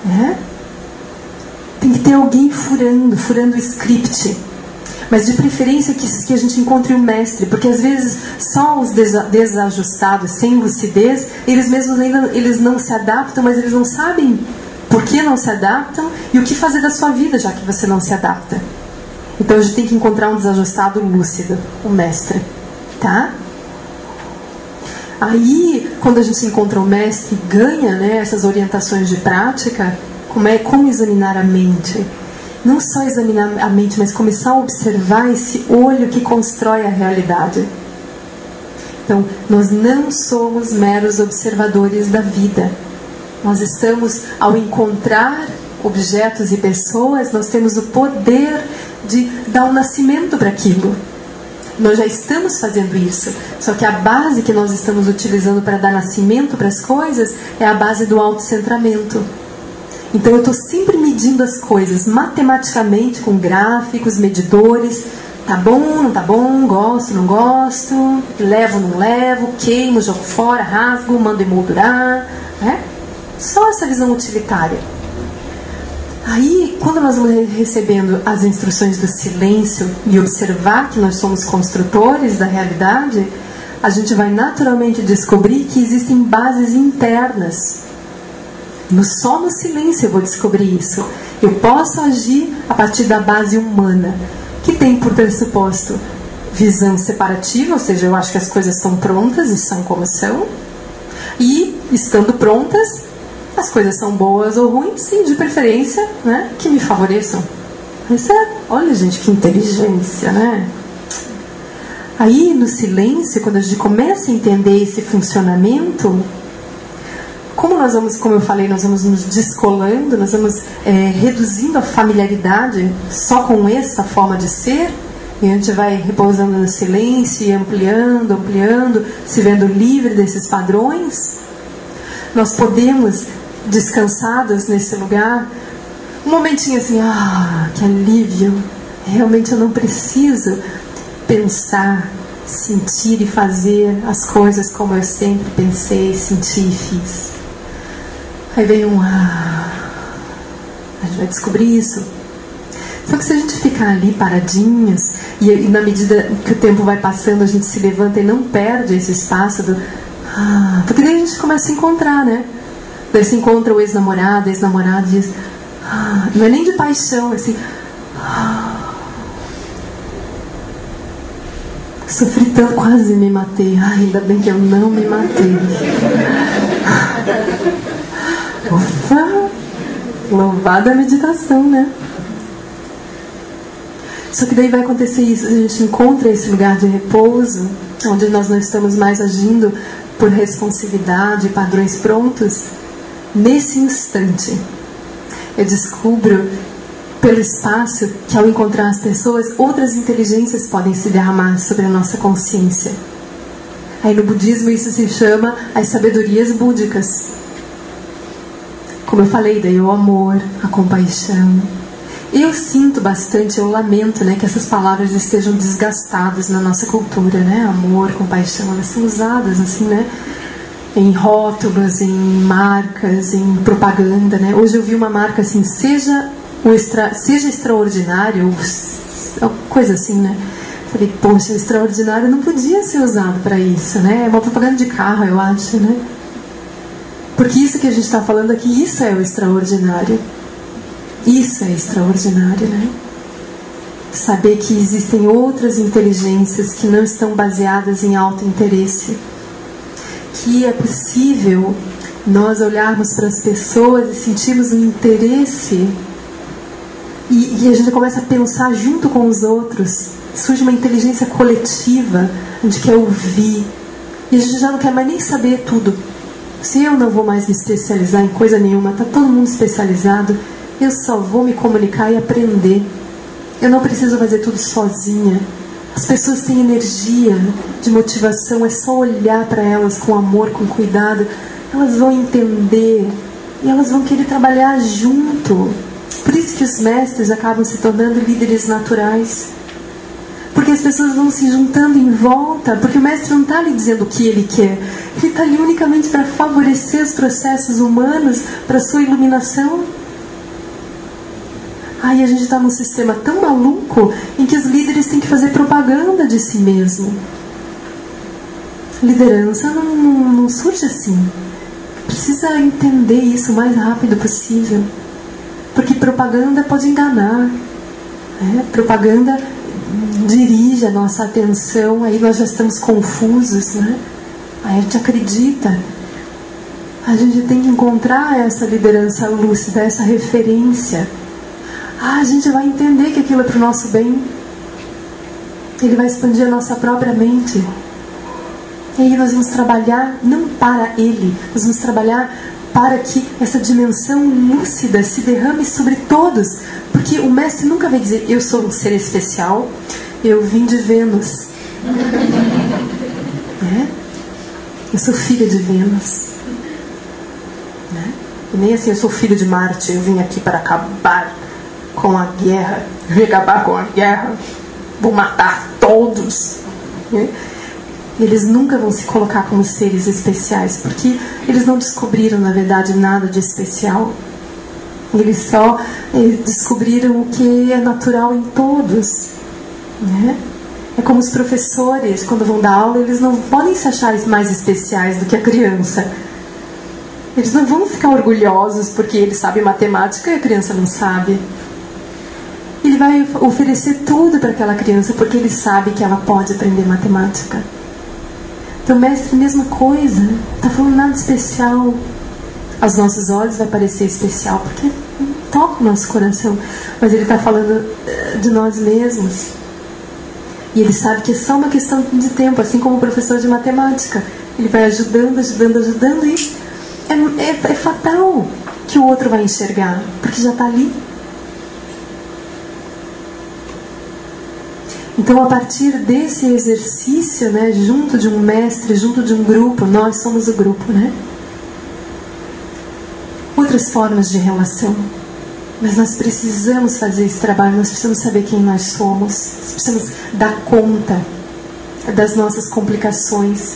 Né? Tem que ter alguém furando, furando o script. Mas de preferência que, que a gente encontre o um mestre, porque às vezes só os desajustados, sem lucidez, eles mesmos ainda eles não se adaptam, mas eles não sabem por que não se adaptam e o que fazer da sua vida, já que você não se adapta. Então a gente tem que encontrar um desajustado lúcido, um mestre, tá? Aí, quando a gente encontra o mestre e ganha né, essas orientações de prática, como é como examinar a mente. Não só examinar a mente, mas começar a observar esse olho que constrói a realidade. Então, nós não somos meros observadores da vida. Nós estamos, ao encontrar objetos e pessoas, nós temos o poder de dar um nascimento para aquilo. Nós já estamos fazendo isso. Só que a base que nós estamos utilizando para dar nascimento para as coisas é a base do autocentramento. Então eu estou sempre medindo as coisas matematicamente com gráficos, medidores. Tá bom, não tá bom, gosto, não gosto, levo, não levo, queimo, jogo fora, rasgo, mando emoldurar. Né? Só essa visão utilitária. Aí, quando nós vamos recebendo as instruções do silêncio e observar que nós somos construtores da realidade, a gente vai naturalmente descobrir que existem bases internas. No, só no silêncio eu vou descobrir isso. Eu posso agir a partir da base humana, que tem por pressuposto visão separativa, ou seja, eu acho que as coisas estão prontas e são como são. E, estando prontas, as coisas são boas ou ruins, sim, de preferência, né, que me favoreçam. Isso é, olha gente, que inteligência, né? Aí, no silêncio, quando a gente começa a entender esse funcionamento, como nós vamos, como eu falei, nós vamos nos descolando, nós vamos é, reduzindo a familiaridade só com essa forma de ser, e a gente vai repousando no silêncio e ampliando, ampliando, se vendo livre desses padrões, nós podemos descansadas nesse lugar, um momentinho assim, ah, que alívio. Realmente eu não preciso pensar, sentir e fazer as coisas como eu sempre pensei, senti e fiz. Aí vem um ah, a gente vai descobrir isso. Só que se a gente ficar ali paradinhos e, e, na medida que o tempo vai passando a gente se levanta e não perde esse espaço do ah, porque daí a gente começa a encontrar, né? Daí se encontra o ex-namorado, ex-namorado diz, ah, não é nem de paixão, é assim, ah, sofri tanto, quase me matei. Ai, ainda bem que eu não me matei. <laughs> Ufa! Louvada a meditação, né? Só que daí vai acontecer isso, a gente encontra esse lugar de repouso, onde nós não estamos mais agindo por responsividade, padrões prontos, Nesse instante, eu descubro pelo espaço que ao encontrar as pessoas, outras inteligências podem se derramar sobre a nossa consciência. Aí no budismo isso se chama as sabedorias búdicas. Como eu falei, daí o amor, a compaixão. Eu sinto bastante, eu lamento, né, que essas palavras estejam desgastadas na nossa cultura, né? Amor, compaixão, elas são usadas assim, né? Em rótulos, em marcas, em propaganda, né? Hoje eu vi uma marca assim, seja o extra, seja extraordinário, coisa assim, né? Falei, poxa, extraordinário não podia ser usado para isso, né? É uma propaganda de carro, eu acho, né? Porque isso que a gente está falando aqui, isso é o extraordinário. Isso é extraordinário, né? Saber que existem outras inteligências que não estão baseadas em alto interesse que é possível nós olharmos para as pessoas e sentirmos um interesse e, e, a gente começa a pensar junto com os outros. Surge uma inteligência coletiva, a gente quer ouvir e a gente já não quer mais nem saber tudo. Se eu não vou mais me especializar em coisa nenhuma, está todo mundo especializado, eu só vou me comunicar e aprender. Eu não preciso fazer tudo sozinha. As pessoas têm energia de motivação, é só olhar para elas com amor, com cuidado, elas vão entender e elas vão querer trabalhar junto. Por isso que os mestres acabam se tornando líderes naturais. Porque as pessoas vão se juntando em volta, porque o mestre não está ali dizendo o que ele quer, ele está ali unicamente para favorecer os processos humanos para sua iluminação. Aí a gente está num sistema tão maluco em que os líderes têm que fazer propaganda de si mesmo. Liderança não, não, não surge assim. Precisa entender isso o mais rápido possível. Porque propaganda pode enganar. Né? Propaganda dirige a nossa atenção, aí nós já estamos confusos, né? Aí a gente acredita. A gente tem que encontrar essa liderança lúcida, essa referência ah, a gente vai entender que aquilo é para o nosso bem. Ele vai expandir a nossa própria mente. E aí nós vamos trabalhar não para ele, nós vamos trabalhar para que essa dimensão lúcida se derrame sobre todos. Porque o mestre nunca vai dizer, eu sou um ser especial, eu vim de Vênus, <laughs> né? Eu sou filha de Vênus. Né? E nem assim, eu sou filho de Marte, eu vim aqui para acabar com a guerra. Vim acabar com a guerra. Vou matar todos. Né? Eles nunca vão se colocar como seres especiais, porque eles não descobriram, na verdade, nada de especial. Eles só eh, descobriram o que é natural em todos. Né? É como os professores, quando vão dar aula, eles não podem se achar mais especiais do que a criança. Eles não vão ficar orgulhosos porque eles sabem matemática e a criança não sabe. Ele vai oferecer tudo para aquela criança porque ele sabe que ela pode aprender matemática. Então, mestre, mesma coisa, está falando nada especial. Aos nossos olhos vai parecer especial porque toca o nosso coração, mas ele está falando eh, de nós mesmos. E ele sabe que é só uma questão de tempo, assim como o professor de matemática. Ele vai ajudando, ajudando, ajudando e é, é, é fatal que o outro vai enxergar, porque já está ali. Então, a partir desse exercício, né, junto de um mestre, junto de um grupo, nós somos o grupo, né? Outras formas de relação. Mas nós precisamos fazer esse trabalho, nós precisamos saber quem nós somos, nós precisamos dar conta das nossas complicações.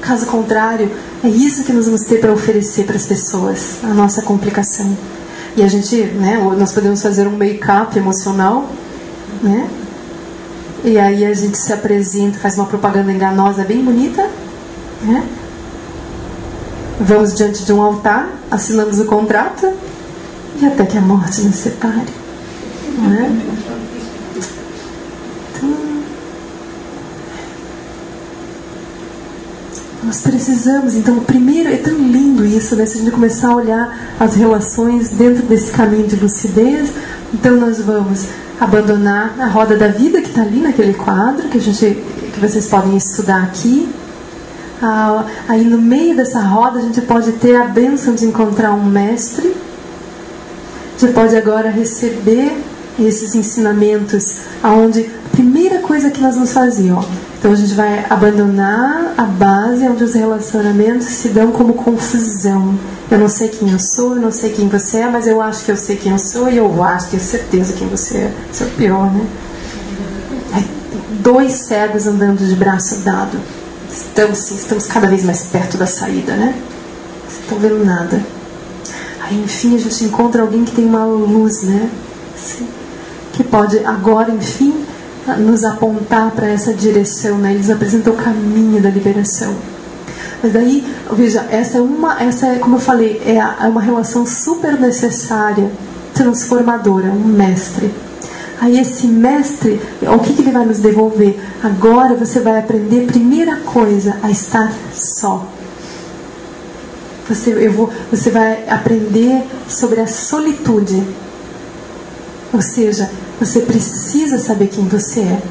Caso contrário, é isso que nós vamos ter para oferecer para as pessoas, a nossa complicação. E a gente, né, nós podemos fazer um make-up emocional, né? E aí a gente se apresenta, faz uma propaganda enganosa bem bonita, né? Vamos diante de um altar, assinamos o contrato e até que a morte nos separe. Não é? Então, nós precisamos, então, primeiro, é tão lindo isso, né? Se a gente começar a olhar as relações dentro desse caminho de lucidez, então nós vamos abandonar a roda da vida que está ali naquele quadro que a gente que vocês podem estudar aqui. Ah, aí no meio dessa roda a gente pode ter a bênção de encontrar um mestre. A gente pode agora receber esses ensinamentos, aonde a primeira coisa que nós vamos fazer, ó, então a gente vai abandonar a base onde os relacionamentos se dão como confusão. Eu não sei quem eu sou, eu não sei quem você é, mas eu acho que eu sei quem eu sou e eu acho, tenho certeza quem você é. Isso é o pior, né? É, dois cegos andando de braço dado. Estamos, sim, estamos cada vez mais perto da saída, né? Vocês estão vendo nada. Aí, enfim, a gente encontra alguém que tem uma luz, né? que pode agora, enfim, nos apontar para essa direção, né? Eles apresentam o caminho da liberação. Mas daí, veja, essa é uma, essa é, como eu falei, é, é uma relação super necessária, transformadora, um mestre. Aí esse mestre, o que, que ele vai nos devolver? Agora você vai aprender, primeira coisa, a estar só. Você, eu vou, você vai aprender sobre a solitude. Ou seja, você precisa saber quem você é.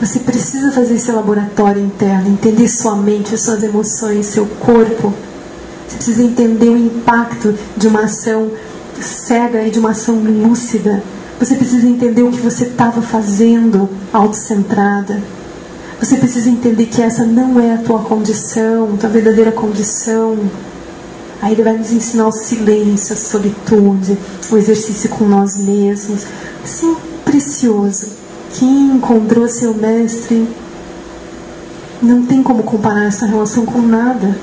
Você precisa fazer esse laboratório interno, entender sua mente, suas emoções, seu corpo. Você precisa entender o impacto de uma ação cega e de uma ação lúcida. Você precisa entender o que você estava fazendo autocentrada. Você precisa entender que essa não é a tua condição, tua verdadeira condição. Aí ele vai nos ensinar o silêncio, a solitude, o exercício com nós mesmos. Sim, precioso. Quem encontrou seu mestre não tem como comparar essa relação com nada.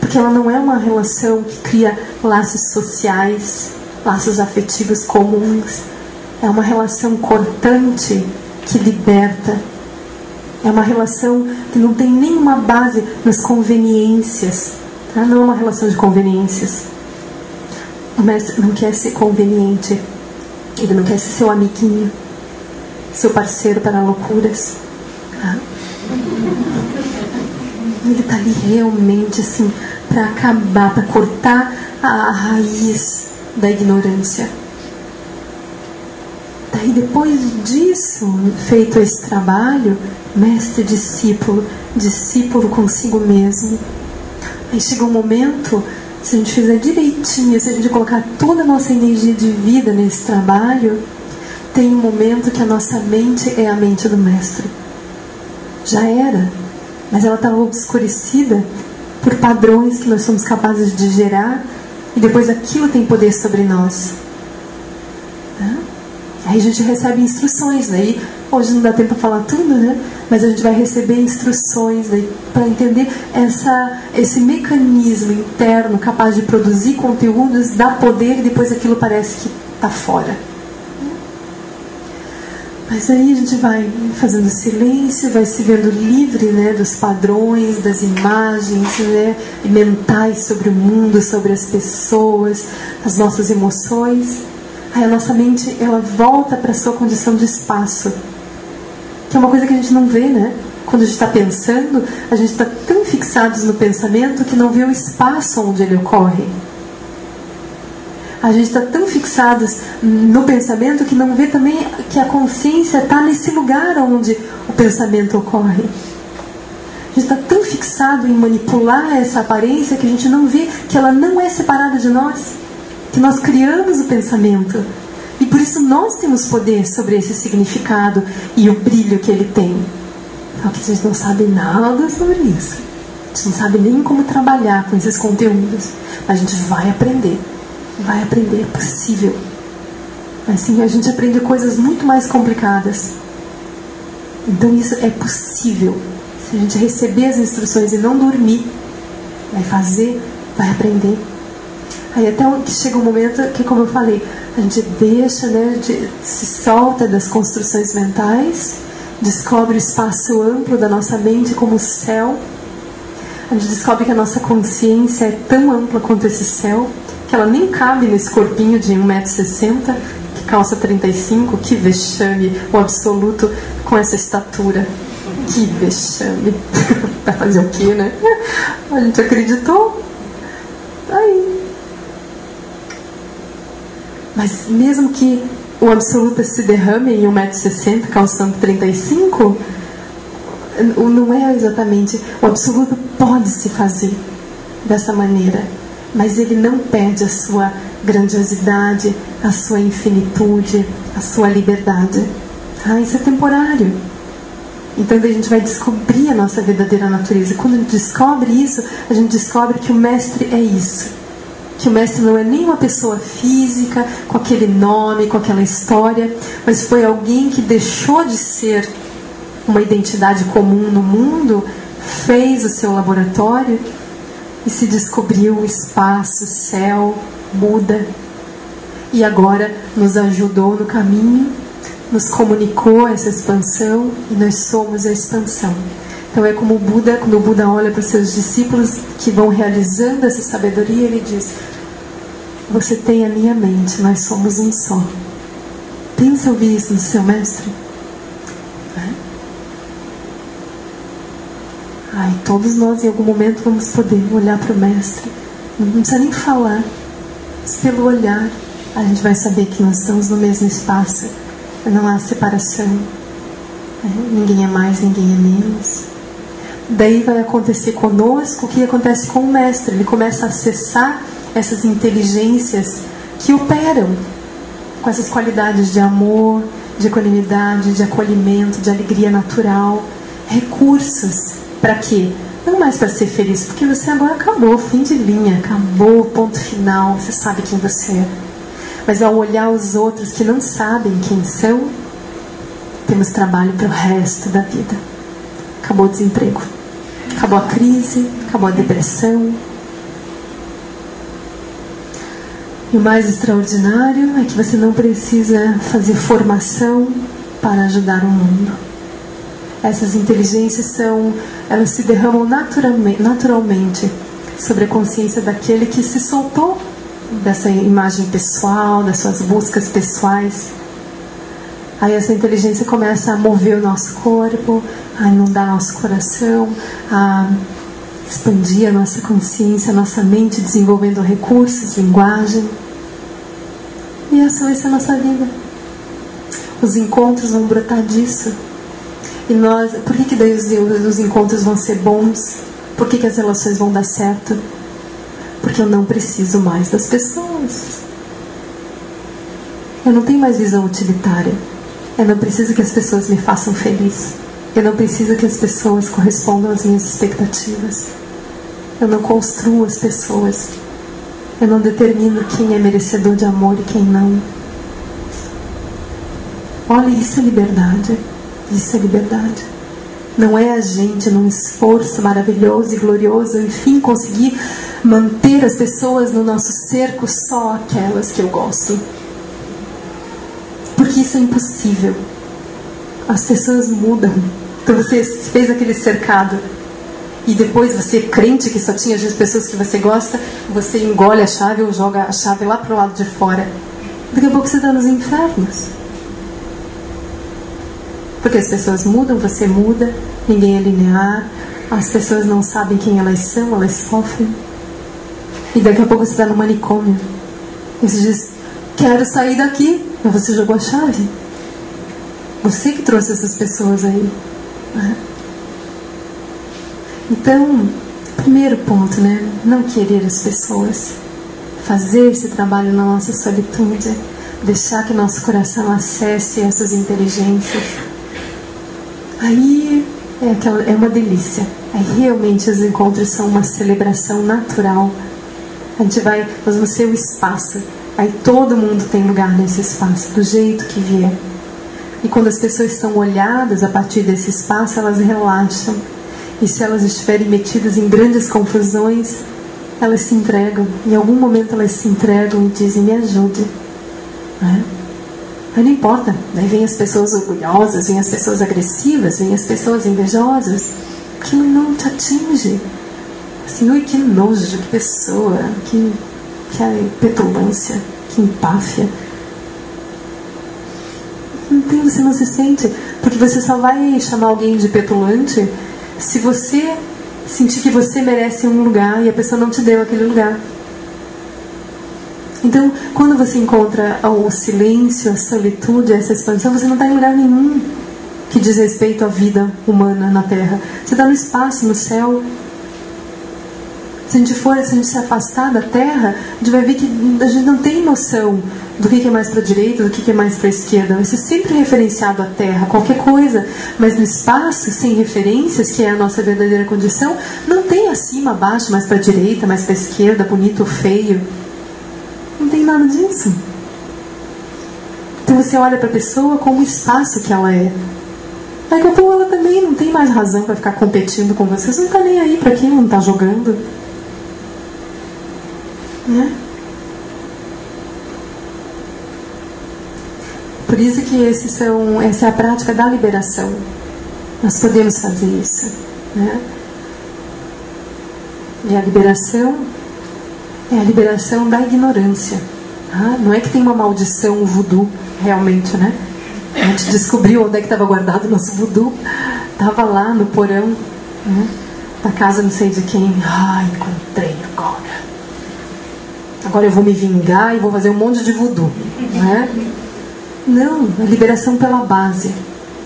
Porque ela não é uma relação que cria laços sociais, laços afetivos comuns. É uma relação cortante que liberta. É uma relação que não tem nenhuma base nas conveniências. Tá? Não é uma relação de conveniências. O mestre não quer ser conveniente. Ele não quer ser seu amiguinho seu parceiro para loucuras. Ah. Ele está ali realmente assim para acabar, para cortar a raiz da ignorância. Daí depois disso, feito esse trabalho, mestre discípulo, discípulo consigo mesmo. Aí chega um momento, se a gente fizer direitinho, se a gente colocar toda a nossa energia de vida nesse trabalho, tem um momento que a nossa mente é a mente do Mestre. já era, mas ela estava obscurecida por padrões que nós somos capazes de gerar e depois aquilo tem poder sobre nós. Aí a gente recebe instruções, aí hoje não dá tempo para falar tudo, né? Mas a gente vai receber instruções para entender essa, esse mecanismo interno capaz de produzir conteúdos, dar poder e depois aquilo parece que está fora. Mas aí a gente vai fazendo silêncio, vai se vendo livre né, dos padrões, das imagens né, mentais sobre o mundo, sobre as pessoas, as nossas emoções. Aí a nossa mente ela volta para a sua condição de espaço, que é uma coisa que a gente não vê, né? Quando a gente está pensando, a gente está tão fixados no pensamento que não vê o espaço onde ele ocorre. A gente está tão fixados no pensamento que não vê também que a consciência está nesse lugar onde o pensamento ocorre. A gente está tão fixado em manipular essa aparência que a gente não vê que ela não é separada de nós que nós criamos o pensamento. E por isso nós temos poder sobre esse significado e o brilho que ele tem. Só que a gente não sabe nada sobre isso. A gente não sabe nem como trabalhar com esses conteúdos. A gente vai aprender. Vai aprender, é possível. Assim, a gente aprende coisas muito mais complicadas. Então isso é possível. Se a gente receber as instruções e não dormir, vai fazer, vai aprender. Aí até chega um momento que, como eu falei, a gente deixa, né, de, se solta das construções mentais, descobre o espaço amplo da nossa mente como o céu. A gente descobre que a nossa consciência é tão ampla quanto esse céu, que ela nem cabe nesse corpinho de 1,60m, que calça 35, que vexame, o absoluto com essa estatura. Que vexame. <laughs> Vai fazer o quê, né? A gente acreditou. Aí, mas mesmo que o absoluto se derrame em 1,60m, calçando 35, não é exatamente. O absoluto pode se fazer dessa maneira, mas ele não perde a sua grandiosidade, a sua infinitude, a sua liberdade. Ah, isso é temporário. Então a gente vai descobrir a nossa verdadeira natureza. Quando a gente descobre isso, a gente descobre que o mestre é isso que o mestre não é nem uma pessoa física, com aquele nome, com aquela história, mas foi alguém que deixou de ser uma identidade comum no mundo, fez o seu laboratório e se descobriu o espaço, céu, Buda. E agora nos ajudou no caminho, nos comunicou essa expansão e nós somos a expansão. Então é como o Buda, quando o Buda olha para os seus discípulos que vão realizando essa sabedoria, ele diz: Você tem a minha mente, nós somos um só. Pensa ouvir isso no seu mestre? É? Ai, todos nós em algum momento vamos poder olhar para o mestre. Não precisa nem falar, mas pelo olhar a gente vai saber que nós estamos no mesmo espaço. Não há separação. É? Ninguém é mais, ninguém é menos. Daí vai acontecer conosco o que acontece com o mestre. Ele começa a acessar essas inteligências que operam com essas qualidades de amor, de equanimidade, de acolhimento, de alegria natural, recursos para quê? Não mais para ser feliz, porque você agora acabou, fim de linha, acabou, ponto final, você sabe quem você é. Mas ao olhar os outros que não sabem quem são, temos trabalho para o resto da vida. Acabou o desemprego. Acabou a crise, acabou a depressão. E o mais extraordinário é que você não precisa fazer formação para ajudar o mundo. Essas inteligências são, elas se derramam naturalmente, sobre a consciência daquele que se soltou dessa imagem pessoal, das suas buscas pessoais Aí essa inteligência começa a mover o nosso corpo, a inundar nosso coração, a expandir a nossa consciência, a nossa mente, desenvolvendo recursos, linguagem. E essa vai ser a nossa vida. Os encontros vão brotar disso. E nós, por que, que daí os, os encontros vão ser bons? Por que, que as relações vão dar certo? Porque eu não preciso mais das pessoas. Eu não tenho mais visão utilitária. Eu não preciso que as pessoas me façam feliz. Eu não preciso que as pessoas correspondam às minhas expectativas. Eu não construo as pessoas. Eu não determino quem é merecedor de amor e quem não. Olha, isso é liberdade. Isso é liberdade. Não é a gente num esforço maravilhoso e glorioso, enfim, conseguir manter as pessoas no nosso cerco só aquelas que eu gosto. Porque isso é impossível. As pessoas mudam. Então você fez aquele cercado e depois você, crente que só tinha as pessoas que você gosta, você engole a chave ou joga a chave lá para o lado de fora. Daqui a pouco você está nos infernos. Porque as pessoas mudam, você muda, ninguém é linear, as pessoas não sabem quem elas são, elas sofrem. E daqui a pouco você está no manicômio. E você diz, quero sair daqui. Mas você jogou a chave. Você que trouxe essas pessoas aí. Né? Então, primeiro ponto, né? Não querer as pessoas. Fazer esse trabalho na nossa solitude. Deixar que nosso coração acesse essas inteligências. Aí é, aquela, é uma delícia. Aí realmente os encontros são uma celebração natural. A gente vai, nós vamos ser o espaço. Aí todo mundo tem lugar nesse espaço, do jeito que vier. E quando as pessoas são olhadas a partir desse espaço, elas relaxam e se elas estiverem metidas em grandes confusões, elas se entregam. Em algum momento elas se entregam e dizem: Me ajude. Né? Aí não importa. Daí vem as pessoas orgulhosas, vem as pessoas agressivas, vem as pessoas invejosas. Aquilo não te atinge. Assim, ui, que nojo, que pessoa, que, que petulância, que empáfia. Você não se sente, porque você só vai chamar alguém de petulante se você sentir que você merece um lugar e a pessoa não te deu aquele lugar. Então, quando você encontra o silêncio, a solitude, essa expansão, você não está em lugar nenhum que diz respeito à vida humana na Terra. Você está no espaço, no céu. Se a gente for, se a gente se afastar da Terra, a gente vai ver que a gente não tem noção do que é mais para a direita, do que é mais para a esquerda. Vai ser sempre referenciado à Terra, qualquer coisa. Mas no espaço, sem referências, que é a nossa verdadeira condição, não tem acima, abaixo, mais para a direita, mais para a esquerda, bonito ou feio. Não tem nada disso. Então você olha para a pessoa como o espaço que ela é. Daqui a pouco ela também não tem mais razão para ficar competindo com você. Você não está nem aí para quem não está jogando. Né? Por isso que esses são, essa é a prática da liberação. Nós podemos fazer isso. Né? E a liberação é a liberação da ignorância. Ah, não é que tem uma maldição voodoo, realmente, né? A gente descobriu onde é que estava guardado o nosso voodoo. Estava lá no porão né? da casa não sei de quem. Ah, encontrei agora. Agora eu vou me vingar e vou fazer um monte de voodoo. Né? Não, a liberação pela base.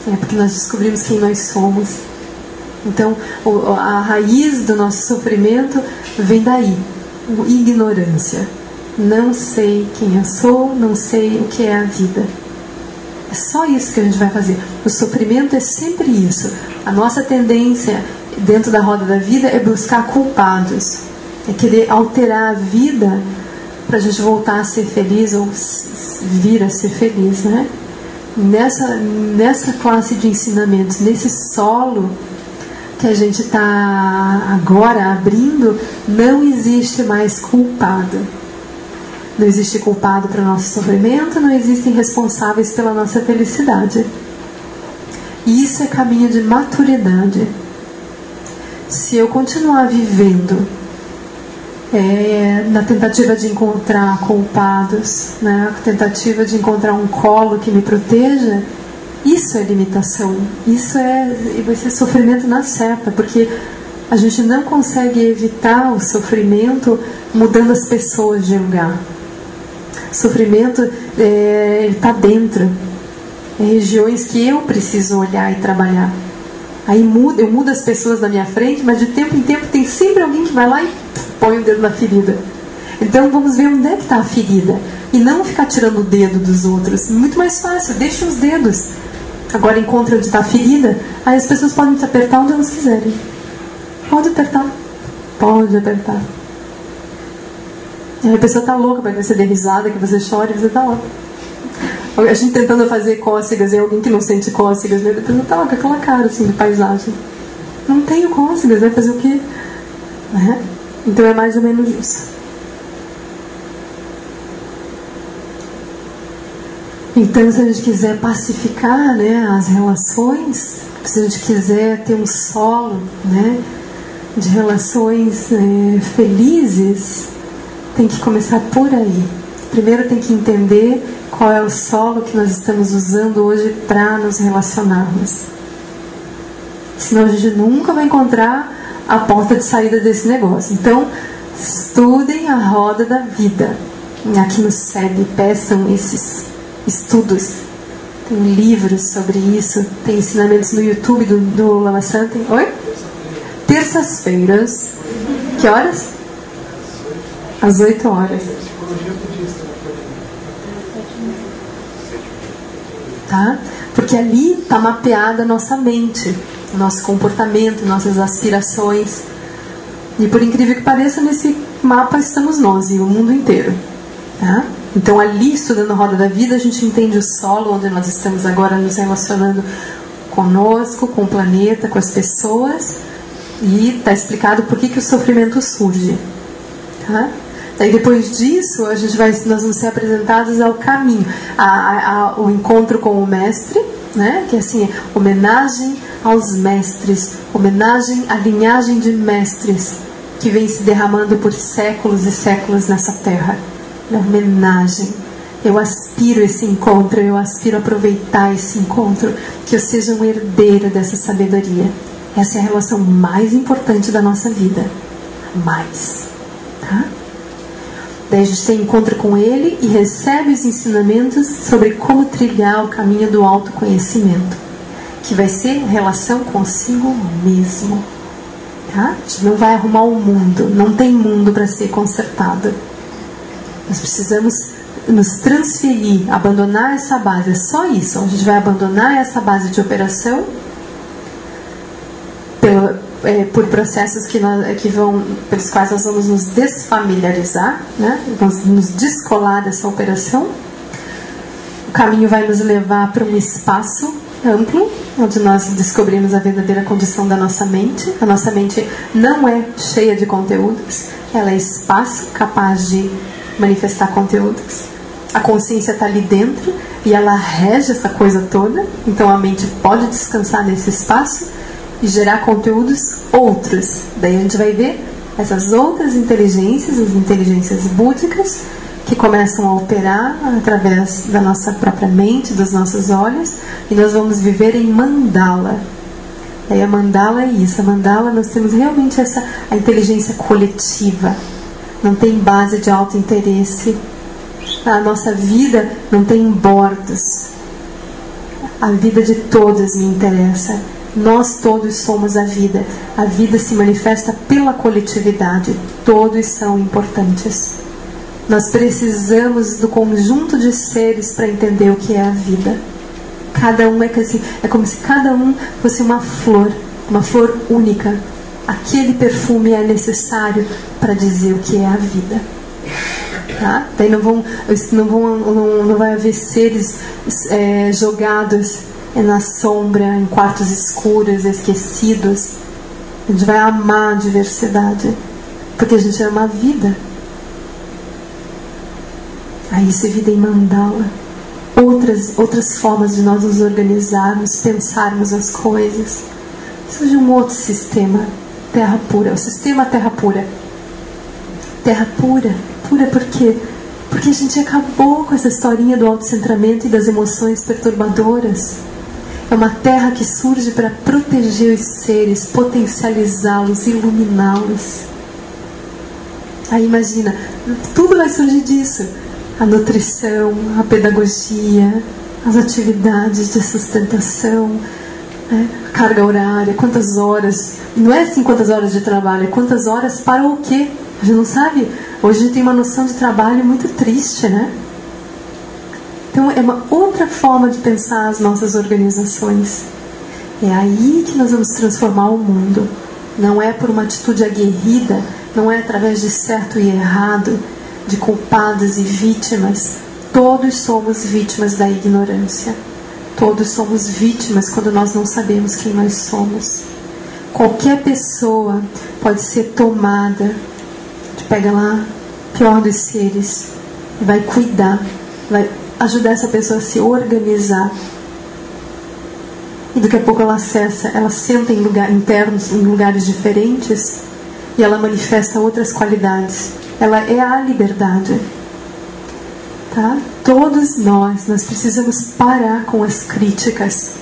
É porque nós descobrimos quem nós somos. Então, a raiz do nosso sofrimento vem daí, ignorância. Não sei quem eu sou, não sei o que é a vida. É só isso que a gente vai fazer. O sofrimento é sempre isso. A nossa tendência dentro da roda da vida é buscar culpados, é querer alterar a vida para a gente voltar a ser feliz ou vir a ser feliz, né? Nessa, nessa classe de ensinamentos, nesse solo que a gente está agora abrindo, não existe mais culpado. Não existe culpado para o nosso sofrimento, não existem responsáveis pela nossa felicidade. Isso é caminho de maturidade. Se eu continuar vivendo é, na tentativa de encontrar culpados, né, na tentativa de encontrar um colo que me proteja, isso é limitação, isso é vai ser sofrimento na certa, porque a gente não consegue evitar o sofrimento mudando as pessoas de lugar. O sofrimento é, está dentro, é regiões que eu preciso olhar e trabalhar. Aí muda, eu mudo as pessoas na minha frente, mas de tempo em tempo tem sempre alguém que vai lá e põe o dedo na ferida. Então vamos ver onde é que está a ferida. E não ficar tirando o dedo dos outros. Muito mais fácil, deixa os dedos. Agora encontra onde está a ferida, aí as pessoas podem te apertar onde elas quiserem. Pode apertar. Pode apertar. E aí a pessoa tá louca que você dê risada, que você chore, você tá lá. A gente tentando fazer cócegas e alguém que não sente cócegas, né? A pessoa tá lá com aquela cara assim de paisagem. Não tenho cócegas, vai fazer o quê? Né? Então é mais ou menos isso. Então, se a gente quiser pacificar né, as relações, se a gente quiser ter um solo né, de relações é, felizes, tem que começar por aí. Primeiro tem que entender qual é o solo que nós estamos usando hoje para nos relacionarmos. Senão a gente nunca vai encontrar a porta de saída desse negócio. Então, estudem a roda da vida. Aqui no SEB, peçam esses estudos. Tem livros sobre isso, tem ensinamentos no YouTube do, do Lama Santa. Oi? Terças-feiras. Que horas? Às 8 horas. Tá? Porque ali está mapeada a nossa mente, nosso comportamento, nossas aspirações. E por incrível que pareça, nesse mapa estamos nós e o mundo inteiro. Tá? Então, ali, estudando a roda da vida, a gente entende o solo onde nós estamos agora nos relacionando conosco, com o planeta, com as pessoas. E está explicado por que, que o sofrimento surge. Tá? Daí depois disso, a gente vai, nós vamos ser apresentados ao caminho, a, a, a, o encontro com o mestre, né? que é assim, homenagem aos mestres, homenagem à linhagem de mestres que vem se derramando por séculos e séculos nessa terra homenagem. Eu aspiro esse encontro, eu aspiro aproveitar esse encontro, que eu seja um herdeiro dessa sabedoria. Essa é a relação mais importante da nossa vida. Mais. Tá? Daí a gente tem encontro com ele e recebe os ensinamentos sobre como trilhar o caminho do autoconhecimento, que vai ser relação consigo mesmo. Tá? A gente não vai arrumar o mundo, não tem mundo para ser consertado. Nós precisamos nos transferir, abandonar essa base. É só isso. A gente vai abandonar essa base de operação pelo, é, por processos que, nós, que vão, pelos quais nós vamos nos desfamiliarizar, né? vamos nos descolar dessa operação. O caminho vai nos levar para um espaço amplo, onde nós descobrimos a verdadeira condição da nossa mente. A nossa mente não é cheia de conteúdos, ela é espaço capaz de manifestar conteúdos. A consciência está ali dentro e ela rege essa coisa toda, então a mente pode descansar nesse espaço e gerar conteúdos outros. Daí a gente vai ver essas outras inteligências, as inteligências búdicas, que começam a operar através da nossa própria mente, dos nossos olhos, e nós vamos viver em mandala. Daí a mandala é isso, a mandala nós temos realmente essa a inteligência coletiva, não tem base de alto interesse. A nossa vida não tem bordos. A vida de todos me interessa. Nós todos somos a vida. A vida se manifesta pela coletividade. Todos são importantes. Nós precisamos do conjunto de seres para entender o que é a vida. Cada um é, assim, é como se cada um fosse uma flor, uma flor única, aquele perfume é necessário para dizer o que é a vida. Tá? Daí não vão, não vão, não, não vai haver seres é, jogados na sombra, em quartos escuros, esquecidos. A gente vai amar a diversidade, porque a gente ama a vida. Aí se vida em mandala. Outras, outras formas de nós nos organizarmos, pensarmos as coisas. De um outro sistema terra pura, o sistema terra pura. Terra pura, pura por quê? Porque a gente acabou com essa historinha do autocentramento e das emoções perturbadoras. É uma terra que surge para proteger os seres, potencializá-los, iluminá-los. Aí imagina, tudo vai surgir disso. A nutrição, a pedagogia, as atividades de sustentação, né? carga horária, quantas horas. Não é assim quantas horas de trabalho, é quantas horas para o quê? A gente não sabe. Hoje a gente tem uma noção de trabalho muito triste, né? Então é uma outra forma de pensar as nossas organizações. É aí que nós vamos transformar o mundo. Não é por uma atitude aguerrida, não é através de certo e errado, de culpados e vítimas. Todos somos vítimas da ignorância. Todos somos vítimas quando nós não sabemos quem nós somos. Qualquer pessoa pode ser tomada, pega lá, pior dos seres, vai cuidar, vai ajudar essa pessoa a se organizar. E daqui a pouco ela acessa, ela senta em lugar, internos, em lugares diferentes e ela manifesta outras qualidades. Ela é a liberdade. Tá? Todos nós, nós precisamos parar com as críticas.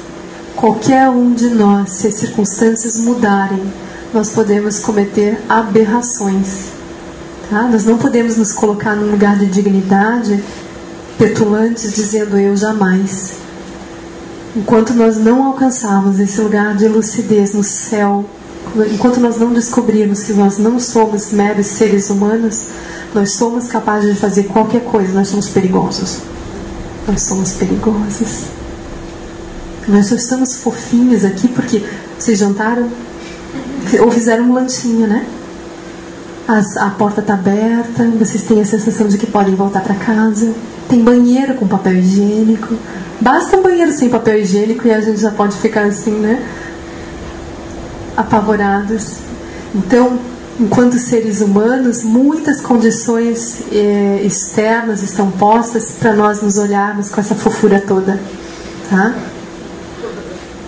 Qualquer um de nós, se as circunstâncias mudarem, nós podemos cometer aberrações. Tá? Nós não podemos nos colocar num lugar de dignidade petulantes dizendo eu jamais. Enquanto nós não alcançarmos esse lugar de lucidez no céu, enquanto nós não descobrirmos que nós não somos meros seres humanos, nós somos capazes de fazer qualquer coisa, nós somos perigosos. Nós somos perigosos. Nós só estamos fofinhos aqui porque vocês jantaram ou fizeram um lanchinho, né? As, a porta está aberta, vocês têm a sensação de que podem voltar para casa. Tem banheiro com papel higiênico. Basta um banheiro sem papel higiênico e a gente já pode ficar assim, né? Apavorados. Então, enquanto seres humanos, muitas condições eh, externas estão postas para nós nos olharmos com essa fofura toda, tá?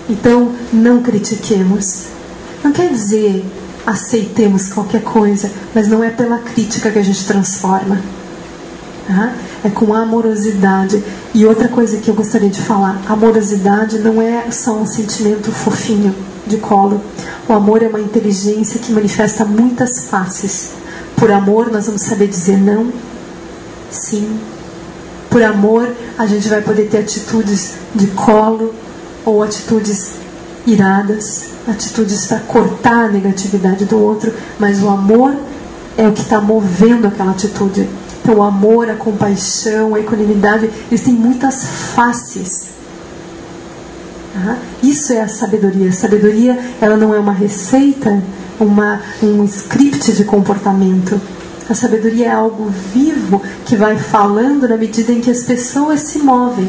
Então, não critiquemos. Não quer dizer aceitemos qualquer coisa, mas não é pela crítica que a gente transforma. Tá? É com amorosidade. E outra coisa que eu gostaria de falar: amorosidade não é só um sentimento fofinho de colo. O amor é uma inteligência que manifesta muitas faces. Por amor, nós vamos saber dizer não, sim. Por amor, a gente vai poder ter atitudes de colo ou atitudes iradas, atitudes para cortar a negatividade do outro, mas o amor é o que está movendo aquela atitude. Então, o amor, a compaixão, a equanimidade, eles têm muitas faces. Isso é a sabedoria. A sabedoria ela não é uma receita, uma, um script de comportamento. A sabedoria é algo vivo que vai falando na medida em que as pessoas se movem.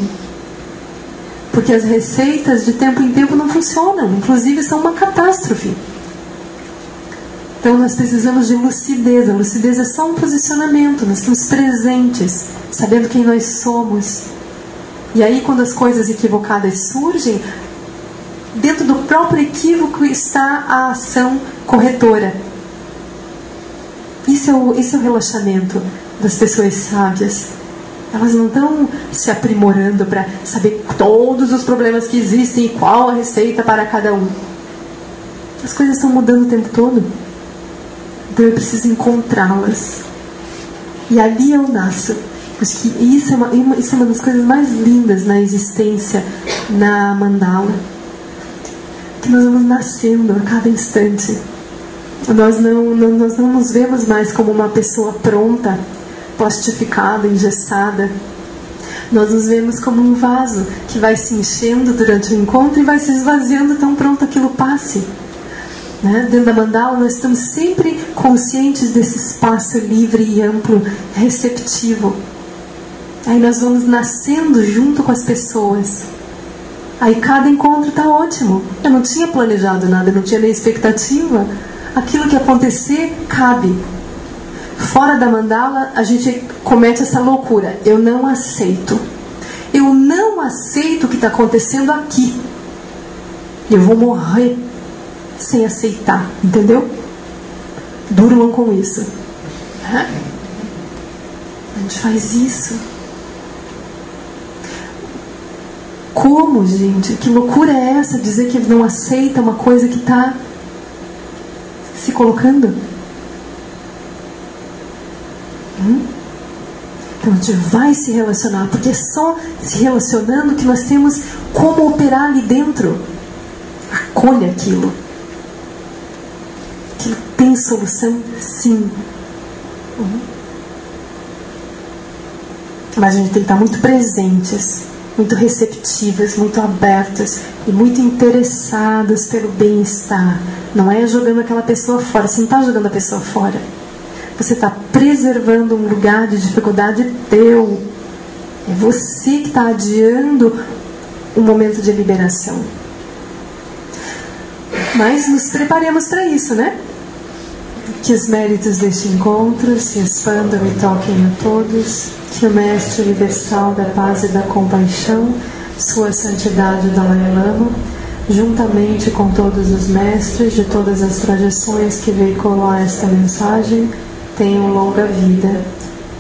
Porque as receitas de tempo em tempo não funcionam, inclusive são uma catástrofe. Então nós precisamos de lucidez. A lucidez é só um posicionamento, nós estamos presentes, sabendo quem nós somos. E aí, quando as coisas equivocadas surgem, dentro do próprio equívoco está a ação corretora. Isso é o, esse é o relaxamento das pessoas sábias. Elas não estão se aprimorando para saber todos os problemas que existem e qual a receita para cada um. As coisas estão mudando o tempo todo. Então eu preciso encontrá-las. E ali eu nasço. Acho que isso é, uma, isso é uma das coisas mais lindas na existência na mandala. Que nós vamos nascendo a cada instante. Nós não, não, nós não nos vemos mais como uma pessoa pronta plastificada, engessada. Nós nos vemos como um vaso que vai se enchendo durante o encontro e vai se esvaziando tão pronto aquilo passe. Né? Dentro da mandala, nós estamos sempre conscientes desse espaço livre e amplo, receptivo. Aí nós vamos nascendo junto com as pessoas. Aí cada encontro está ótimo. Eu não tinha planejado nada, não tinha nem expectativa. Aquilo que acontecer, cabe. Fora da mandala, a gente comete essa loucura. Eu não aceito. Eu não aceito o que está acontecendo aqui. Eu vou morrer sem aceitar, entendeu? Durmam com isso. A gente faz isso. Como, gente? Que loucura é essa dizer que não aceita uma coisa que está se colocando? Hum? Então a gente vai se relacionar, porque é só se relacionando que nós temos como operar ali dentro. Acolha aquilo. Que tem solução, sim. Hum? Mas a gente tem que estar muito presentes, muito receptivas, muito abertas e muito interessadas pelo bem-estar. Não é jogando aquela pessoa fora, você não está jogando a pessoa fora. Você está preservando um lugar de dificuldade teu. É você que está adiando um momento de liberação. Mas nos preparemos para isso, né? Que os méritos deste encontro se expandam e toquem a todos. Que o Mestre Universal da Paz e da Compaixão, Sua Santidade Dalai Lama, juntamente com todos os mestres de todas as tradições que veiculam esta mensagem, tenham longa vida.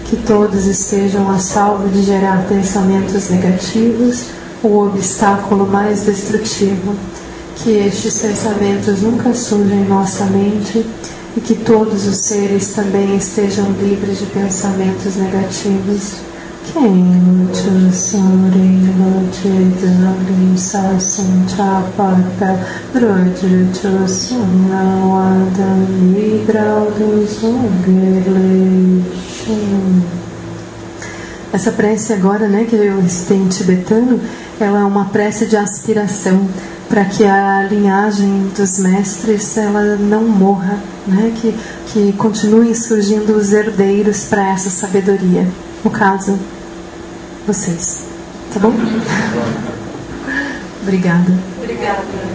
Que todos estejam a salvo de gerar pensamentos negativos, o obstáculo mais destrutivo que estes pensamentos nunca surjam em nossa mente e que todos os seres também estejam livres de pensamentos negativos. Quem te sorrindo te dali sasum chapata drudju te sunawada migrau dos Essa prece agora, né, que eu recitei em tibetano, ela é uma prece de aspiração para que a linhagem dos mestres ela não morra, né? que, que continuem surgindo os herdeiros para essa sabedoria. No caso, vocês. Tá bom? <laughs> Obrigada. Obrigada.